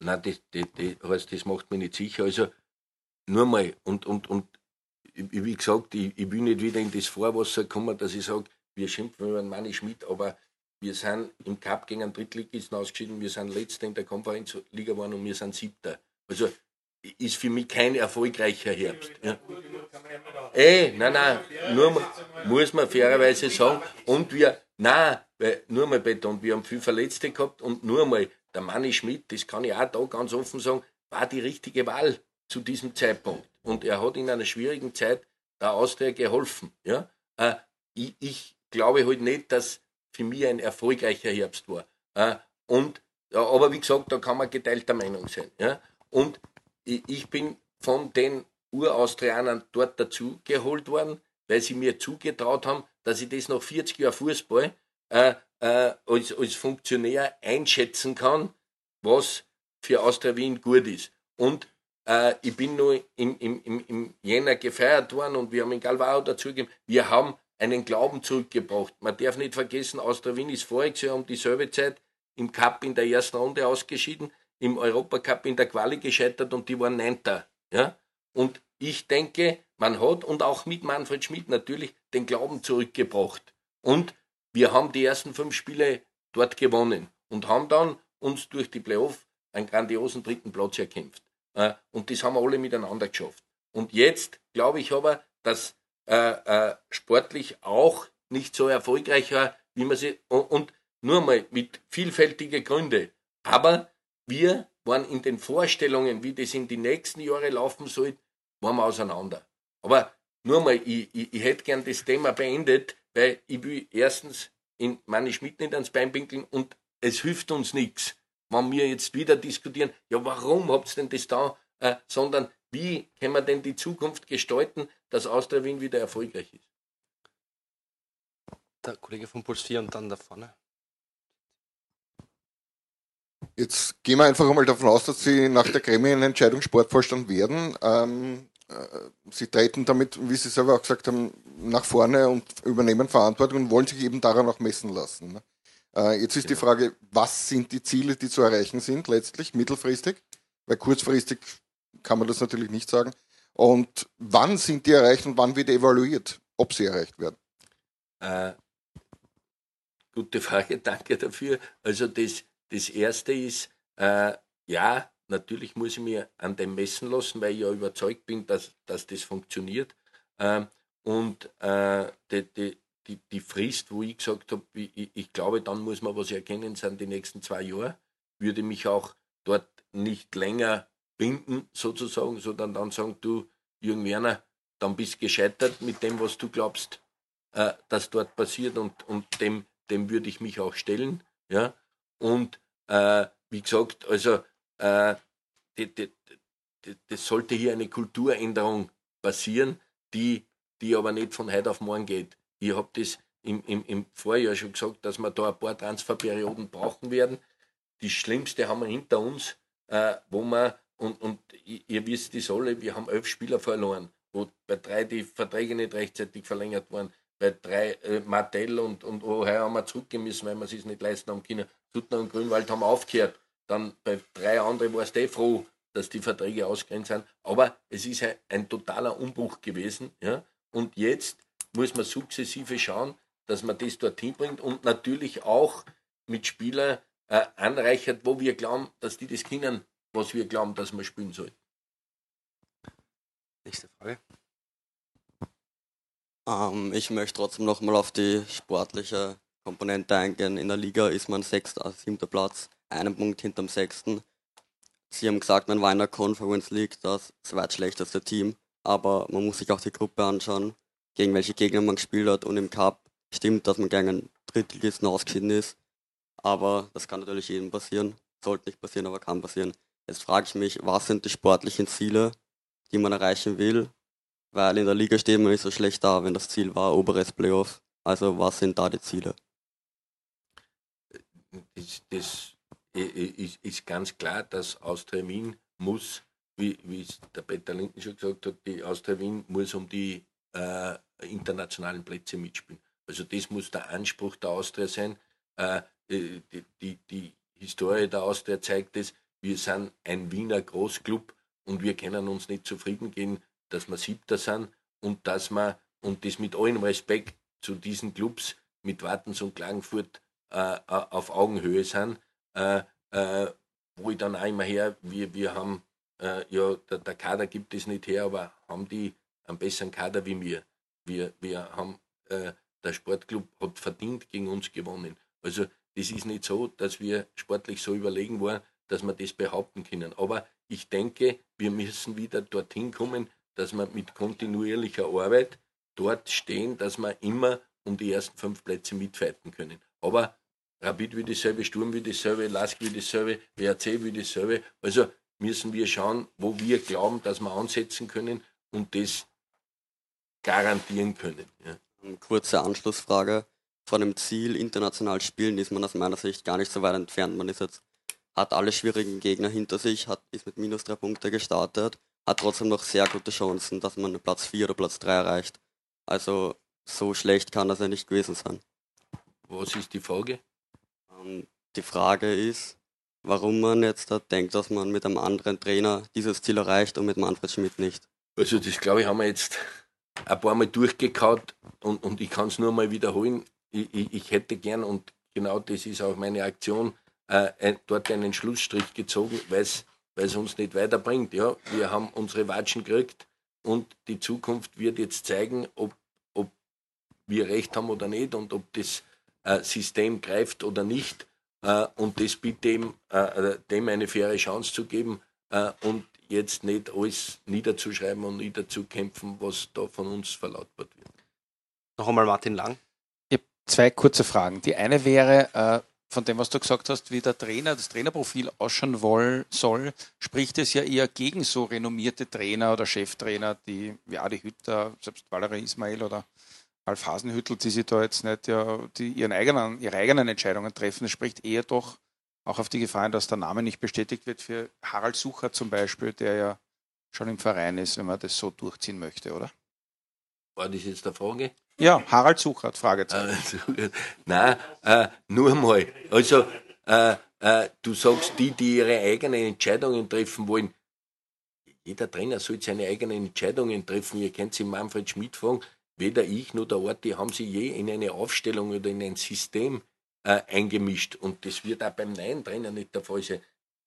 Nein, das, das, das, das macht mich nicht sicher. Also nur mal, und, und, und wie gesagt, ich, ich will nicht wieder in das Vorwasser kommen, dass ich sage, wir schimpfen über den Manni Schmidt, aber wir sind im Cup gegen einen Drittligisten ausgeschieden, wir sind Letzter in der Konferenzliga geworden und wir sind Siebter. Also ist für mich kein erfolgreicher Herbst. Ja. Ey, äh, nein, nein, nur muss man fairerweise sagen. Und wir, nein, weil, nur mal betont, wir haben viel Verletzte gehabt und nur mal, der Manni Schmidt, das kann ich auch da ganz offen sagen, war die richtige Wahl zu diesem Zeitpunkt. Und er hat in einer schwierigen Zeit der Austria geholfen. Ja? Äh, ich, ich, glaube halt nicht, dass für mich ein erfolgreicher Herbst war. Äh, und, ja, aber wie gesagt, da kann man geteilter Meinung sein. Ja? Und ich, ich bin von den Uraustrianern dort dazu geholt worden, weil sie mir zugetraut haben, dass ich das nach 40 Jahren Fußball äh, äh, als, als Funktionär einschätzen kann, was für Austria Wien gut ist. Und äh, ich bin nur im, im, im, im Jänner gefeiert worden und wir haben in Galvao dazugegeben, wir haben einen Glauben zurückgebracht. Man darf nicht vergessen, Austria Wien ist voriges Jahr um dieselbe Zeit im Cup in der ersten Runde ausgeschieden, im Europacup in der Quali gescheitert und die waren Neunter. Ja? Und ich denke, man hat und auch mit Manfred Schmidt natürlich den Glauben zurückgebracht. Und wir haben die ersten fünf Spiele dort gewonnen und haben dann uns durch die Playoff einen grandiosen dritten Platz erkämpft. Äh, und das haben wir alle miteinander geschafft. Und jetzt glaube ich aber, dass äh, äh, sportlich auch nicht so erfolgreich war, wie man sie. Und, nur mal mit vielfältigen Gründen. Aber wir waren in den Vorstellungen, wie das in die nächsten Jahre laufen soll, waren wir auseinander. Aber nur mal, ich, ich, ich hätte gern das Thema beendet, weil ich will erstens in meine Schmidt nicht ans Bein pinkeln und es hilft uns nichts, wenn wir jetzt wieder diskutieren, ja, warum habt ihr denn das da, äh, sondern wie können wir denn die Zukunft gestalten, dass Austria Wien wieder erfolgreich ist? Der Kollege von Puls 4 und dann da vorne. Jetzt gehen wir einfach einmal davon aus, dass Sie nach der Gremienentscheidung Sportvorstand werden. Ähm, äh, Sie treten damit, wie Sie selber auch gesagt haben, nach vorne und übernehmen Verantwortung und wollen sich eben daran auch messen lassen. Ne? Äh, jetzt ist die Frage, was sind die Ziele, die zu erreichen sind, letztlich mittelfristig? Weil kurzfristig kann man das natürlich nicht sagen. Und wann sind die erreicht und wann wird evaluiert, ob sie erreicht werden? Äh, gute Frage, danke dafür. Also das, das Erste ist, äh, ja, natürlich muss ich mir an dem messen lassen, weil ich ja überzeugt bin, dass, dass das funktioniert. Ähm, und äh, die, die, die, die Frist, wo ich gesagt habe, ich, ich glaube, dann muss man was erkennen, sind die nächsten zwei Jahre, würde mich auch dort nicht länger binden, sozusagen, sondern dann sagen, du, Jürgen Werner, dann bist gescheitert mit dem, was du glaubst, äh, dass dort passiert und, und dem, dem würde ich mich auch stellen. Ja? Und äh, wie gesagt, also äh, das sollte hier eine Kulturänderung passieren, die, die aber nicht von heute auf morgen geht. Ich habe das im, im, im Vorjahr schon gesagt, dass wir da ein paar Transferperioden brauchen werden. Die schlimmste haben wir hinter uns, äh, wo wir, und, und ihr wisst das alle, wir haben elf Spieler verloren, wo bei drei die Verträge nicht rechtzeitig verlängert waren, bei drei äh, Martell und, und Ohio haben wir zurückgehen müssen, weil wir es nicht leisten haben können. Suttner und Grünwald haben aufgehört. Dann bei drei anderen warst du eh froh, dass die Verträge ausgrenzt sind. Aber es ist ein, totaler Umbruch gewesen. Ja? Und jetzt muss man sukzessive schauen, dass man das dorthin bringt und natürlich auch mit Spielern äh, anreichert, wo wir glauben, dass die das können, was wir glauben, dass man spielen sollten. Nächste Frage. Ähm, ich möchte trotzdem nochmal auf die sportliche Komponente eingehen. In der Liga ist man sechster, siebter Platz, einen Punkt hinterm sechsten. Sie haben gesagt, man war in der Conference League das zweitschlechteste Team, aber man muss sich auch die Gruppe anschauen gegen welche Gegner man gespielt hat und im Cup stimmt, dass man gegen einen Drittligisten ausgeschieden ist. Aber das kann natürlich jedem passieren. Sollte nicht passieren, aber kann passieren. Jetzt frage ich mich, was sind die sportlichen Ziele, die man erreichen will? Weil in der Liga steht man nicht so schlecht da, wenn das Ziel war, oberes Playoff. Also was sind da die Ziele? Das, das ist, ist, ganz klar, dass Austria Wien muss, wie, wie es der Peter Linden schon gesagt hat, die Austria Wien muss um die äh, internationalen Plätze mitspielen. Also das muss der Anspruch der Austria sein. Äh, die, die, die Historie der Austria zeigt es, wir sind ein Wiener Großclub und wir können uns nicht zufrieden gehen, dass wir Siebter sind und dass wir, und das mit allem Respekt zu diesen Clubs mit Wartens und Klagenfurt äh, auf Augenhöhe sind, äh, äh, wo ich dann immer her, wir, wir haben, äh, ja, der, der, Kader gibt es nicht her, aber haben die einen besseren Kader wie wir. Wir, wir haben, äh, der Sportclub hat verdient gegen uns gewonnen. Also das ist nicht so, dass wir sportlich so überlegen waren, dass wir das behaupten können. Aber ich denke, wir müssen wieder dorthin kommen, dass wir mit kontinuierlicher Arbeit dort stehen, dass wir immer um die ersten fünf Plätze mitfighten können. Aber Rapid wie dasselbe, Sturm wie dasselbe, Lask wie dasselbe, WRC wie dasselbe. Also müssen wir schauen, wo wir glauben, dass wir ansetzen können und das garantieren können. Ja. Kurze Anschlussfrage. Von dem Ziel international spielen ist man aus meiner Sicht gar nicht so weit entfernt. Man ist jetzt, hat alle schwierigen Gegner hinter sich, hat, ist mit minus drei Punkte gestartet, hat trotzdem noch sehr gute Chancen, dass man Platz 4 oder Platz 3 erreicht. Also so schlecht kann das ja nicht gewesen sein. Was ist die Frage? Die Frage ist, warum man jetzt da denkt, dass man mit einem anderen Trainer dieses Ziel erreicht und mit Manfred Schmidt nicht. Also das glaube ich haben wir jetzt ein paar Mal durchgekaut und, und ich kann es nur mal wiederholen. Ich, ich, ich, hätte gern, und genau das ist auch meine Aktion, äh, dort einen Schlussstrich gezogen, weil es uns nicht weiterbringt. Ja, wir haben unsere Watschen gekriegt und die Zukunft wird jetzt zeigen, ob, ob wir recht haben oder nicht und ob das äh, System greift oder nicht äh, und das bitte dem, äh, dem eine faire Chance zu geben äh, und jetzt nicht alles niederzuschreiben und niederzukämpfen, was da von uns verlautbart wird. Noch einmal Martin Lang. Ich habe zwei kurze Fragen. Die eine wäre, äh, von dem, was du gesagt hast, wie der Trainer, das Trainerprofil ausschauen woll, soll, spricht es ja eher gegen so renommierte Trainer oder Cheftrainer, die, wie Adi Hütter, selbst Valerie Ismail oder Alf die sich da jetzt nicht ja, die ihren eigenen, ihre eigenen Entscheidungen treffen. Es spricht eher doch auch auf die Gefahr dass der Name nicht bestätigt wird für Harald Sucher zum Beispiel, der ja schon im Verein ist, wenn man das so durchziehen möchte, oder? War das jetzt der Frage? Ja, Harald Suchert, Fragezeichen. Also, nein, äh, nur mal. Also, äh, äh, du sagst, die, die ihre eigenen Entscheidungen treffen wollen, jeder Trainer soll seine eigenen Entscheidungen treffen. Ihr könnt sie Manfred Schmidt fragen, weder ich noch der Ort, die haben sie je in eine Aufstellung oder in ein System äh, eingemischt. Und das wird auch beim neuen Trainer nicht der Fall sein.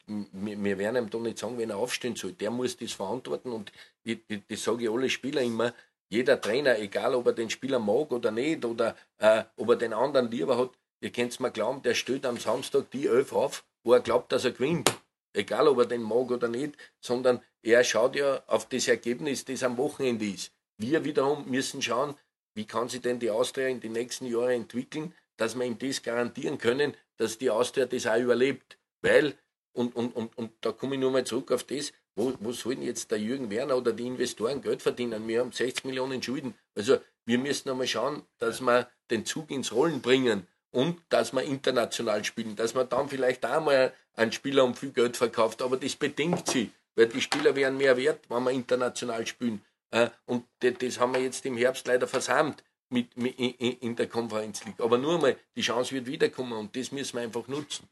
Wir, wir werden ihm da nicht sagen, wenn er aufstehen soll. Der muss das verantworten und ich, ich, das sage ich alle Spieler immer, jeder Trainer, egal ob er den Spieler mag oder nicht, oder äh, ob er den anderen lieber hat, ihr könnt es mir glauben, der stellt am Samstag die Elf auf, wo er glaubt, dass er gewinnt. Egal ob er den mag oder nicht, sondern er schaut ja auf das Ergebnis, das am Wochenende ist. Wir wiederum müssen schauen, wie kann sich denn die Austria in den nächsten Jahren entwickeln, dass wir ihm das garantieren können, dass die Austria das auch überlebt. Weil, und, und, und, und da komme ich nur mal zurück auf das, wo, wo sollen jetzt der Jürgen Werner oder die Investoren Geld verdienen? Wir haben 60 Millionen Schulden. Also wir müssen einmal schauen, dass wir den Zug ins Rollen bringen und dass wir international spielen, dass man dann vielleicht auch mal einen Spieler um viel Geld verkauft, aber das bedingt sie, weil die Spieler wären mehr wert, wenn wir international spielen. Äh, und das haben wir jetzt im Herbst leider versammelt mit, in der Konferenz League. Aber nur mal, die Chance wird wiederkommen und das müssen wir einfach nutzen.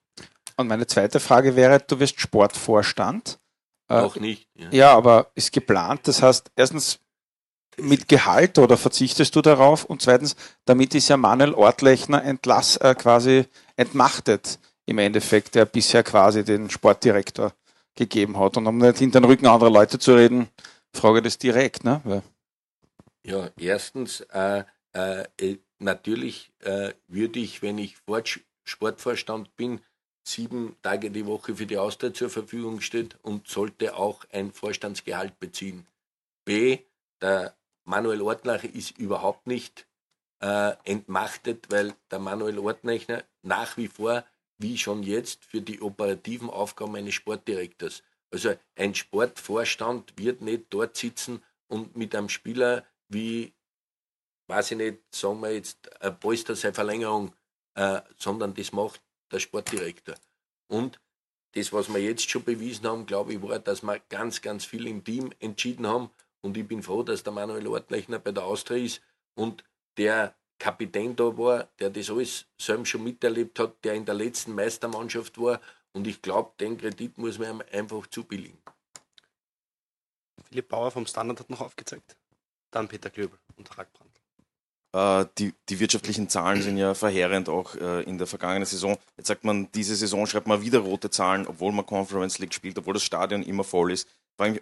Und meine zweite Frage wäre, du wirst Sportvorstand. Äh, Noch nicht. Ja. ja, aber ist geplant. Das heißt, erstens mit Gehalt oder verzichtest du darauf? Und zweitens, damit ist ja Manuel Ortlechner entlass, äh, quasi entmachtet im Endeffekt, der bisher quasi den Sportdirektor gegeben hat. Und um nicht hinter den Rücken anderer Leute zu reden, frage das direkt. Ne? Ja, erstens, äh, äh, äh natürlich äh, würde ich, wenn ich Sportvorstand bin, sieben Tage die Woche für die Austria zur Verfügung steht und sollte auch ein Vorstandsgehalt beziehen. B, der Manuel Ortnacher ist überhaupt nicht äh, entmachtet, weil der Manuel Ortnacher nach wie vor, wie schon jetzt, für die operativen Aufgaben eines Sportdirektors. Also ein Sportvorstand wird nicht dort sitzen und mit einem Spieler wie, weiß ich nicht, sagen wir jetzt, ein Polster seine Verlängerung, äh, sondern das macht der Sportdirektor. Und das, was wir jetzt schon bewiesen haben, glaube ich, war, dass wir ganz, ganz viel im Team entschieden haben. Und ich bin froh, dass der Manuel Ortlechner bei der Austria ist und der Kapitän da war, der das alles selbst schon miterlebt hat, der in der letzten Meistermannschaft war. Und ich glaube, den Kredit muss man einfach zubilligen. Philipp Bauer vom Standard hat noch aufgezeigt. Dann Peter Klöbel und Rackbrand. Äh, die, die wirtschaftlichen Zahlen sind ja verheerend auch äh, in der vergangenen Saison. Jetzt sagt man, diese Saison schreibt man wieder rote Zahlen, obwohl man Conference League spielt, obwohl das Stadion immer voll ist.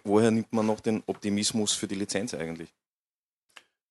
Woher nimmt man noch den Optimismus für die Lizenz eigentlich?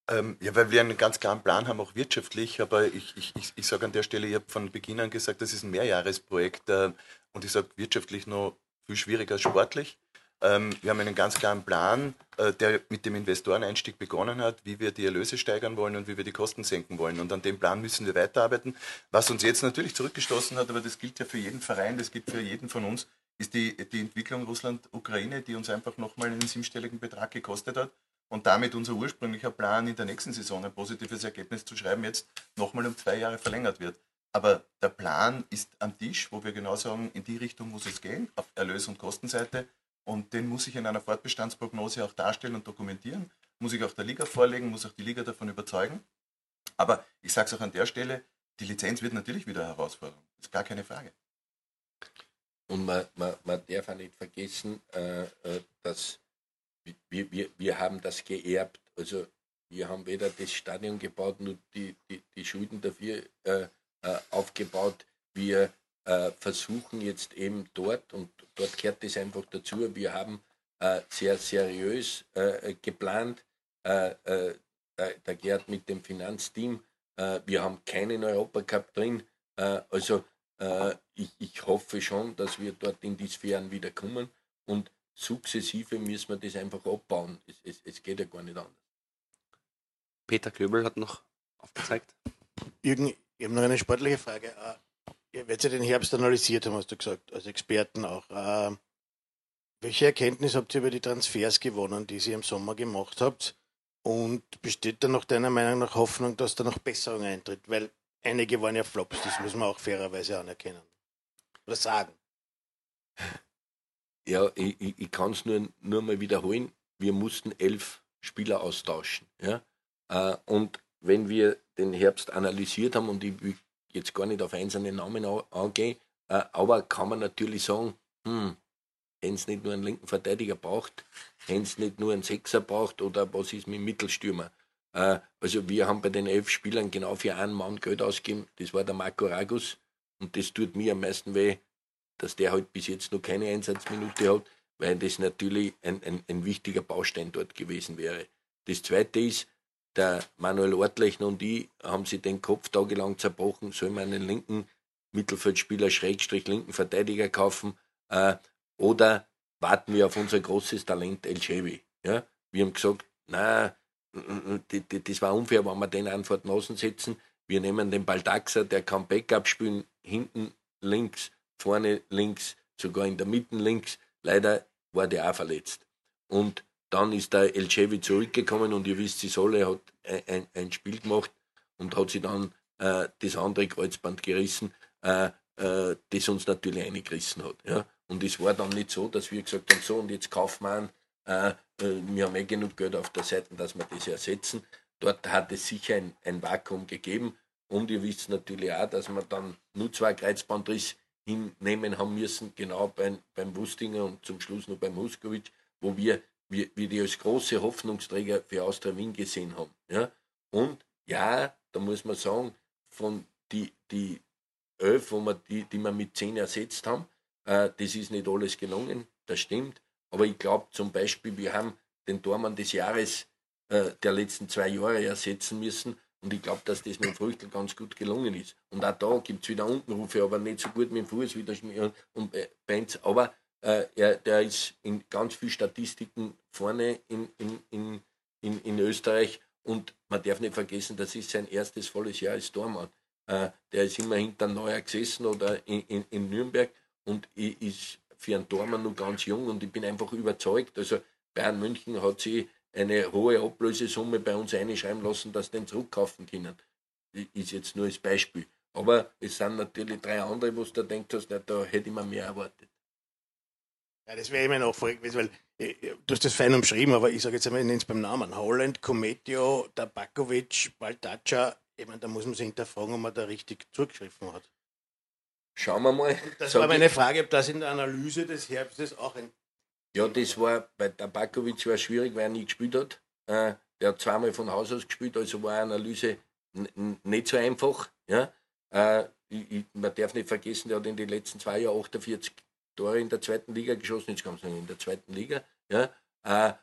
Ähm, ja, weil wir einen ganz klaren Plan haben, auch wirtschaftlich. Aber ich, ich, ich, ich sage an der Stelle, ich habe von Beginn an gesagt, das ist ein Mehrjahresprojekt. Äh, und ich sage wirtschaftlich noch viel schwieriger als sportlich. Ähm, wir haben einen ganz klaren Plan, äh, der mit dem Investoreneinstieg begonnen hat, wie wir die Erlöse steigern wollen und wie wir die Kosten senken wollen. Und an dem Plan müssen wir weiterarbeiten. Was uns jetzt natürlich zurückgestoßen hat, aber das gilt ja für jeden Verein, das gilt für jeden von uns, ist die, die Entwicklung Russland-Ukraine, die uns einfach nochmal einen siebenstelligen Betrag gekostet hat. Und damit unser ursprünglicher Plan, in der nächsten Saison ein positives Ergebnis zu schreiben, jetzt nochmal um zwei Jahre verlängert wird. Aber der Plan ist am Tisch, wo wir genau sagen, in die Richtung muss es gehen, auf Erlös- und Kostenseite. Und den muss ich in einer Fortbestandsprognose auch darstellen und dokumentieren. Muss ich auch der Liga vorlegen, muss auch die Liga davon überzeugen. Aber ich sage es auch an der Stelle, die Lizenz wird natürlich wieder eine Herausforderung. Das ist gar keine Frage. Und man, man, man darf auch nicht vergessen, äh, äh dass wir, wir, wir haben das geerbt. Also wir haben weder das Stadion gebaut, noch die, die, die Schulden dafür äh, äh aufgebaut. Wir äh, versuchen jetzt eben dort, und dort gehört es einfach dazu, wir haben äh, sehr seriös äh, geplant, äh, äh, der, Gerd mit dem Finanzteam Äh, wir haben keinen Europacup drin. Äh, also äh, ich, ich hoffe schon, dass wir dort in die Sphären wieder kommen und sukzessive müssen wir das einfach abbauen. Es, es, es geht ja gar nicht anders. Peter Klöbel hat noch aufgezeigt. Jürgen, ich habe noch eine sportliche Frage. Äh, Ihr werdet ja den Herbst analysiert haben, hast du gesagt, als Experten auch. Äh, welche Erkenntnis habt ihr über die Transfers gewonnen, die ihr im Sommer gemacht habt? Und besteht da noch deiner Meinung nach Hoffnung, dass da noch Besserung eintritt? Weil einige waren ja Flops, das muss man auch fairerweise anerkennen. Oder sagen. Ja, ich, ich, ich kann es nur, nur mal wiederholen. Wir mussten elf Spieler austauschen. Ja? Äh, und wenn wir den Herbst analysiert haben, und ich will jetzt gar nicht auf einzelne Namen angehen, äh, aber kann man natürlich sagen, hm, wenn es nicht nur einen linken Verteidiger braucht, wenn es nicht nur einen Sechser braucht oder was ist mit Mittelstürmer. Äh, also wir haben bei den elf Spielern genau für einen Mann Geld ausgegeben, das war der Marco Ragus und das tut mir am meisten weh, dass der halt bis jetzt noch keine Einsatzminute hat, weil das natürlich ein, ein, ein wichtiger Baustein dort gewesen wäre. Das zweite ist, der Manuel Ortlechner und ich haben sich den Kopf tagelang zerbrochen, sollen wir einen linken Mittelfeldspieler, Schrägstrich linken Verteidiger kaufen äh, oder warten wir auf unser großes Talent El Chevy. Ja? Wir haben gesagt, na, das war unfair, wenn wir den einfach draußen setzen. Wir nehmen den Baldaxer, der kann Backup spielen, hinten links, vorne links, sogar in der Mitte links. Leider war der auch verletzt. Und dann ist der El Chevy zurückgekommen und ihr wisst, die Solle hat ein, ein, Spiel gemacht und hat sich dann äh, das andere Kreuzband gerissen, äh, äh, das uns natürlich eingerissen hat. Ja? Und es war dann nicht so, dass wir gesagt haben, so und jetzt kaufen wir einen, äh, äh, wir haben eh genug Geld auf der Seite, dass wir das ersetzen. Dort hat es sicher ein, ein Vakuum gegeben. Und ihr wisst natürlich auch, dass wir dann nur zwei Kreuzbandriss hinnehmen haben müssen, genau beim, beim Wustinger und zum Schluss noch beim Huskovic, wo wir, wir, wir die als große Hoffnungsträger für Austria Wien gesehen haben. Ja? Und ja, da muss man sagen, von die, die elf, wo wir die, die wir mit zehn ersetzt haben, äh, das ist nicht alles gelungen, das stimmt. Aber ich glaube zum Beispiel, wir haben den Tormann des Jahres äh, der letzten zwei Jahre ersetzen müssen. Und ich glaube, dass das mit dem Früchtel ganz gut gelungen ist. Und auch da gibt es wieder Unkenrufe, aber nicht so gut mit dem Fuß wie der Schmier und äh, Benz. Aber äh, er, der ist in ganz vielen Statistiken vorne in, in, in, in, in Österreich. Und man darf nicht vergessen, das ist sein erstes volles Jahr als Tormann. Äh, der ist immer hinter Neuer gesessen oder in, in, in Nürnberg und ist für einen Tormann noch ganz jung und ich bin einfach überzeugt. Also Bayern München hat sie eine hohe Ablösesumme bei uns einschreiben lassen, dass sie den zurückkaufen können. Ist jetzt nur als Beispiel. Aber es sind natürlich drei andere, wo du da denkst, da hätte ich mir mehr erwartet. Ja, das wäre immer noch gewesen, weil äh, du hast das fein umschrieben, aber ich sage jetzt einmal, ich nenne es beim Namen. Holland, Kometio, Tabakovic, Baldaca, ich meine, da muss man sich hinterfragen, ob man da richtig zugeschrieben hat. Schauen wir mal. Das war meine Frage, ob das in der Analyse des Herbstes auch ein. Ja, das war bei Tabakovic war schwierig, weil er nie gespielt hat. Äh, der hat zweimal von Haus aus gespielt, also war eine Analyse nicht so einfach. Ja? Äh, ich, ich, man darf nicht vergessen, der hat in den letzten zwei Jahren 48 Tore in der zweiten Liga geschossen, jetzt kommt es in der zweiten Liga. Ja? Äh, äh,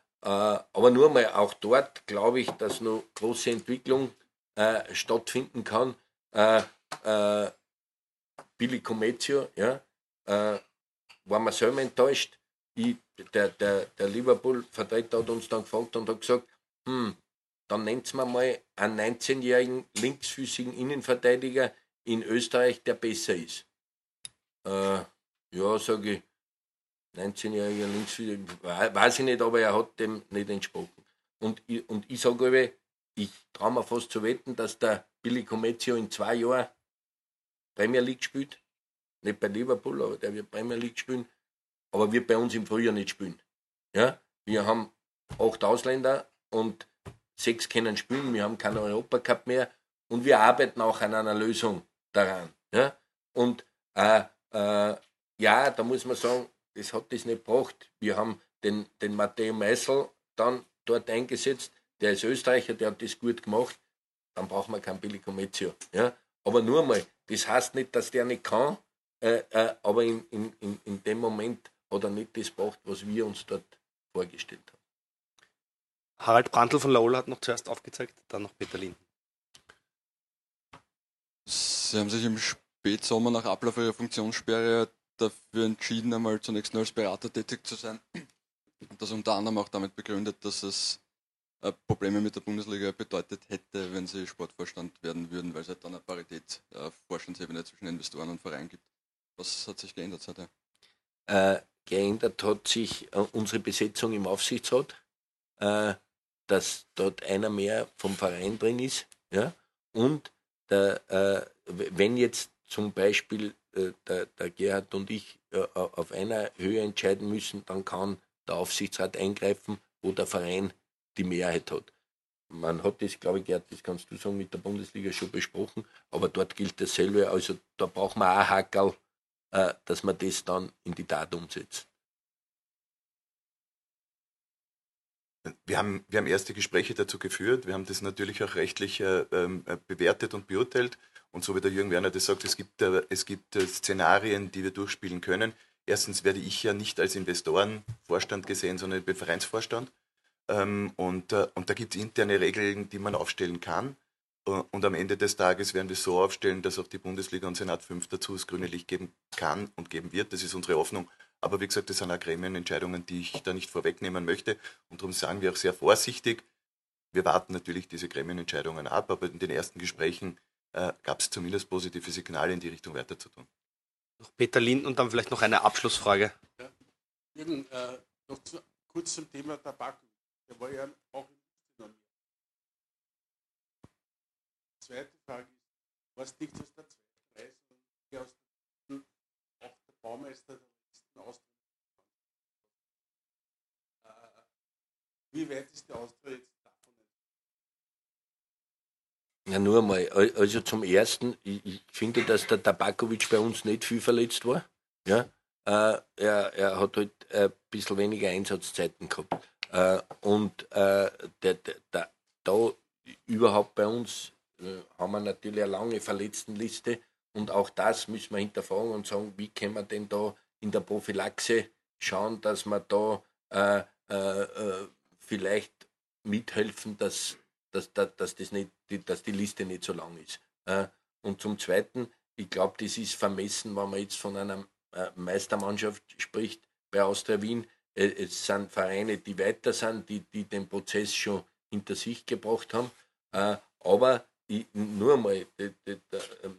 aber nur mal auch dort glaube ich, dass noch große Entwicklung äh, stattfinden kann. Äh, äh, Billy Comezio, ja, äh, war man selber enttäuscht. Ich, der, der, der Liverpool-Vertreter hat uns dann gefragt und hat gesagt, hm, dann nennt man mal einen 19-jährigen linksfüßigen Innenverteidiger in Österreich, der besser ist. Äh, ja, sage ich, 19-jähriger linksfüßiger, weiß ich nicht, aber er hat dem nicht entsprochen. Und ich, und ich sage ich traue mir fast zu wetten, dass der Billy Comezio in zwei Jahren Premier League spielt. Nicht bei Liverpool, aber der wird Premier League spielen. Aber wird bei uns im Frühjahr nicht spielen. Ja? Wir haben acht Ausländer und sechs können spielen. Wir haben keinen Europacup mehr. Und wir arbeiten auch an einer Lösung daran. Ja? Und äh, äh, ja, da muss man sagen, das hat das nicht gebracht. Wir haben den, den Matteo Meissel dann dort eingesetzt. Der ist Österreicher, der hat das gut gemacht. Dann braucht man kein Billy Comezio. Ja? Aber nur mal, das heißt nicht, dass der nicht kann, äh, äh, aber in, in, in dem Moment hat er nicht das gebracht, was wir uns dort vorgestellt haben. Harald Brandl von Laola hat noch zuerst aufgezeigt, dann noch Peter Lind. Sie haben sich im Spätsommer nach Ablauf Ihrer Funktionssperre dafür entschieden, einmal zunächst nur als Berater tätig zu sein. Und das unter anderem auch damit begründet, dass es äh, Probleme mit der Bundesliga bedeutet hätte, wenn Sie Sportvorstand werden würden, weil es halt dann eine Parität auf Vorstandsebene zwischen Investoren und Verein gibt. Was hat sich geändert seither? Äh, geändert hat sich äh, unsere Besetzung im Aufsichtsrat, äh, dass dort einer mehr vom Verein drin ist. Ja? Und der, äh, wenn jetzt zum Beispiel äh, der, der, Gerhard und ich äh, auf einer Höhe entscheiden müssen, dann kann der Aufsichtsrat eingreifen, wo der Verein die Mehrheit hat. Man hat das, glaube ich, Gerd, das kannst du sagen, mit der Bundesliga schon besprochen, aber dort gilt dasselbe. Also da braucht man auch Hackerl, äh, dass man das dann in die Tat umsetzt. Wir haben, wir haben erste Gespräche dazu geführt. Wir haben das natürlich auch rechtlich äh, ähm, äh, bewertet und beurteilt. Und so wie der Jürgen Werner das sagt, es gibt, äh, es gibt äh, Szenarien, die wir durchspielen können. Erstens werde ich ja nicht als Investorenvorstand gesehen, sondern als Vereinsvorstand. Ähm, und, äh, und da gibt es interne Regeln, die man aufstellen kann. Und am Ende des Tages werden wir so aufstellen, dass auch die Bundesliga und Senat 5 dazu das grüne Licht geben kann und geben wird. Das ist unsere Hoffnung. Aber wie gesagt, das sind auch Gremienentscheidungen, die ich da nicht vorwegnehmen möchte. Und darum sagen wir auch sehr vorsichtig. Wir warten natürlich diese Gremienentscheidungen ab, aber in den ersten Gesprächen äh, gab es zumindest positive Signale in die Richtung weiterzutun. Peter Linden und dann vielleicht noch eine Abschlussfrage. Ja. Jürgen, äh, noch zu, kurz zum Thema Tabak. Der war ja auch in Zweite Frage ist, was liegt aus der Preis und aus auch der Baumeister der letzten Austria? Äh, wie weit ist der Austria jetzt davon? Ja, nur einmal. Also zum Ersten, ich, ich finde, dass der Tabakovic bei uns nicht viel verletzt war. Ja, äh, er, er hat halt ein bisschen weniger Einsatzzeiten gehabt. Äh, und äh, der, der, der, da überhaupt bei uns äh, haben wir natürlich eine lange Verletztenliste und auch das müssen wir hinterfragen und sagen, wie können wir denn da in der Prophylaxe schauen, dass wir da äh, äh, vielleicht mithelfen, dass, dass, dass, dass, das nicht, dass die Liste nicht so lang ist. und zum Zweiten, ich glaube, das ist vermessen, wenn man jetzt von einer Meistermannschaft spricht bei Austria Wien, äh, es sind Vereine, die weiter sind, die, die den Prozess schon hinter sich gebracht haben. Äh, aber ich, nur einmal,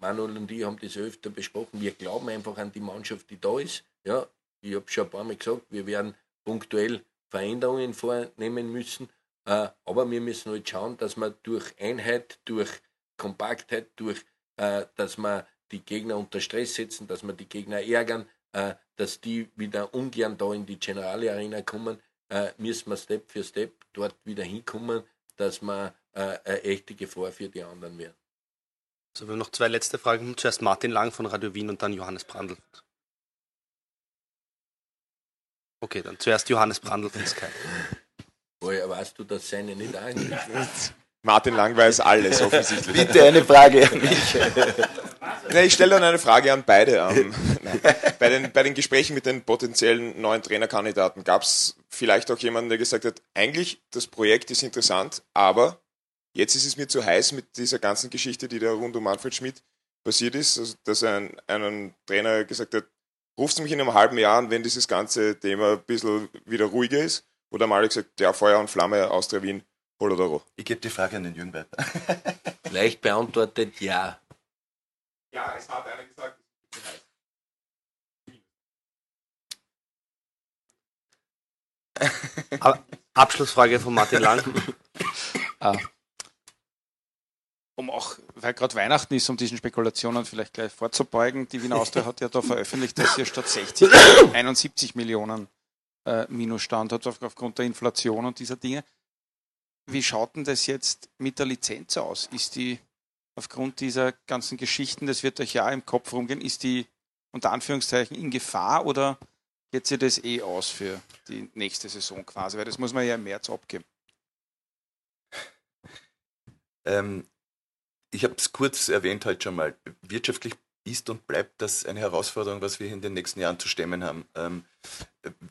Manuel und ich haben das öfter besprochen, wir glauben einfach an die Mannschaft, die da ist. Ja, ich habe schon ein paar Mal gesagt, wir werden punktuell Veränderungen vornehmen müssen, äh, aber wir müssen halt schauen, dass wir durch Einheit, durch Kompaktheit, durch, dass wir die Gegner unter Stress setzen, dass wir die Gegner ärgern, äh, dass die wieder ungern da in die Generale Arena kommen, äh, müssen wir Step für Step dort wieder hinkommen, dass wir äh, eine echte Gefahr für die anderen werden. So, wir haben noch zwei letzte Fragen. Zuerst Martin Lang von Radio Wien und dann Johannes Brandl. Okay, dann zuerst Johannes Brandl von Sky. Woher weißt du, dass seine nicht eigentlich Martin Lang weiß alles offensichtlich. Bitte eine Frage an mich. Nee, ich stelle dann eine Frage an beide. Um, bei, den, bei den Gesprächen mit den potenziellen neuen Trainerkandidaten gab es vielleicht auch jemanden, der gesagt hat, eigentlich das Projekt ist interessant, aber jetzt ist es mir zu heiß mit dieser ganzen Geschichte, die da rund um Manfred Schmidt passiert ist, also, dass ein, ein Trainer gesagt hat, rufst du mich in einem halben Jahr an, wenn dieses ganze Thema ein bisschen wieder ruhiger ist? Oder mal gesagt, ja, Feuer und Flamme, Austria Wien, hol oder roh? Ich gebe die Frage an den Jürgen weiter. Leicht beantwortet, ja. Ja, es hat einer gesagt, es ist Abschlussfrage von Martin Lang. ah. Um auch, weil gerade Weihnachten ist, um diesen Spekulationen vielleicht gleich vorzubeugen, die Wiener Austria hat ja da veröffentlicht, dass hier statt 60 71 Millionen äh, Minusstand hat aufgrund der Inflation und dieser Dinge. Wie schaut denn das jetzt mit der Lizenz aus? Ist die aufgrund dieser ganzen Geschichten, das wird euch ja im Kopf rumgehen, ist die unter Anführungszeichen in Gefahr oder geht sich das eh aus für die nächste Saison quasi? Weil das muss man ja im März abgeben. Ähm, ich habe es kurz erwähnt halt schon mal. Wirtschaftlich ist und bleibt das eine Herausforderung, was wir in den nächsten Jahren zu stemmen haben. Ähm,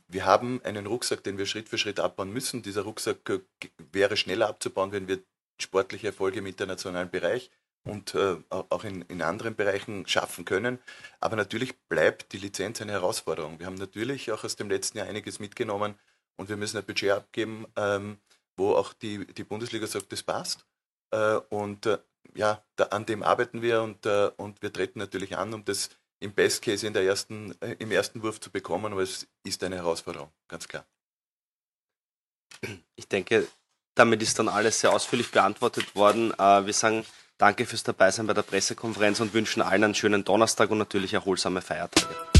wir haben einen Rucksack, den wir Schritt für Schritt abbauen müssen. Dieser Rucksack wäre schneller abzubauen, wenn wir sportliche Erfolge im internationalen Bereich und äh, auch in, in anderen Bereichen schaffen können. Aber natürlich bleibt die Lizenz eine Herausforderung. Wir haben natürlich auch aus dem letzten Jahr einiges mitgenommen und wir müssen ein Budget abgeben, ähm, wo auch die, die Bundesliga sagt, das passt. Äh, und äh, ja, da, an dem arbeiten wir und, äh, und wir treten natürlich an, um das im Best Case in der ersten, äh, im ersten Wurf zu bekommen, aber es ist eine Herausforderung, ganz klar. Ich denke, damit ist dann alles sehr ausführlich beantwortet worden. Äh, wir sagen Danke fürs Dabeisein bei der Pressekonferenz und wünschen allen einen schönen Donnerstag und natürlich erholsame Feiertage.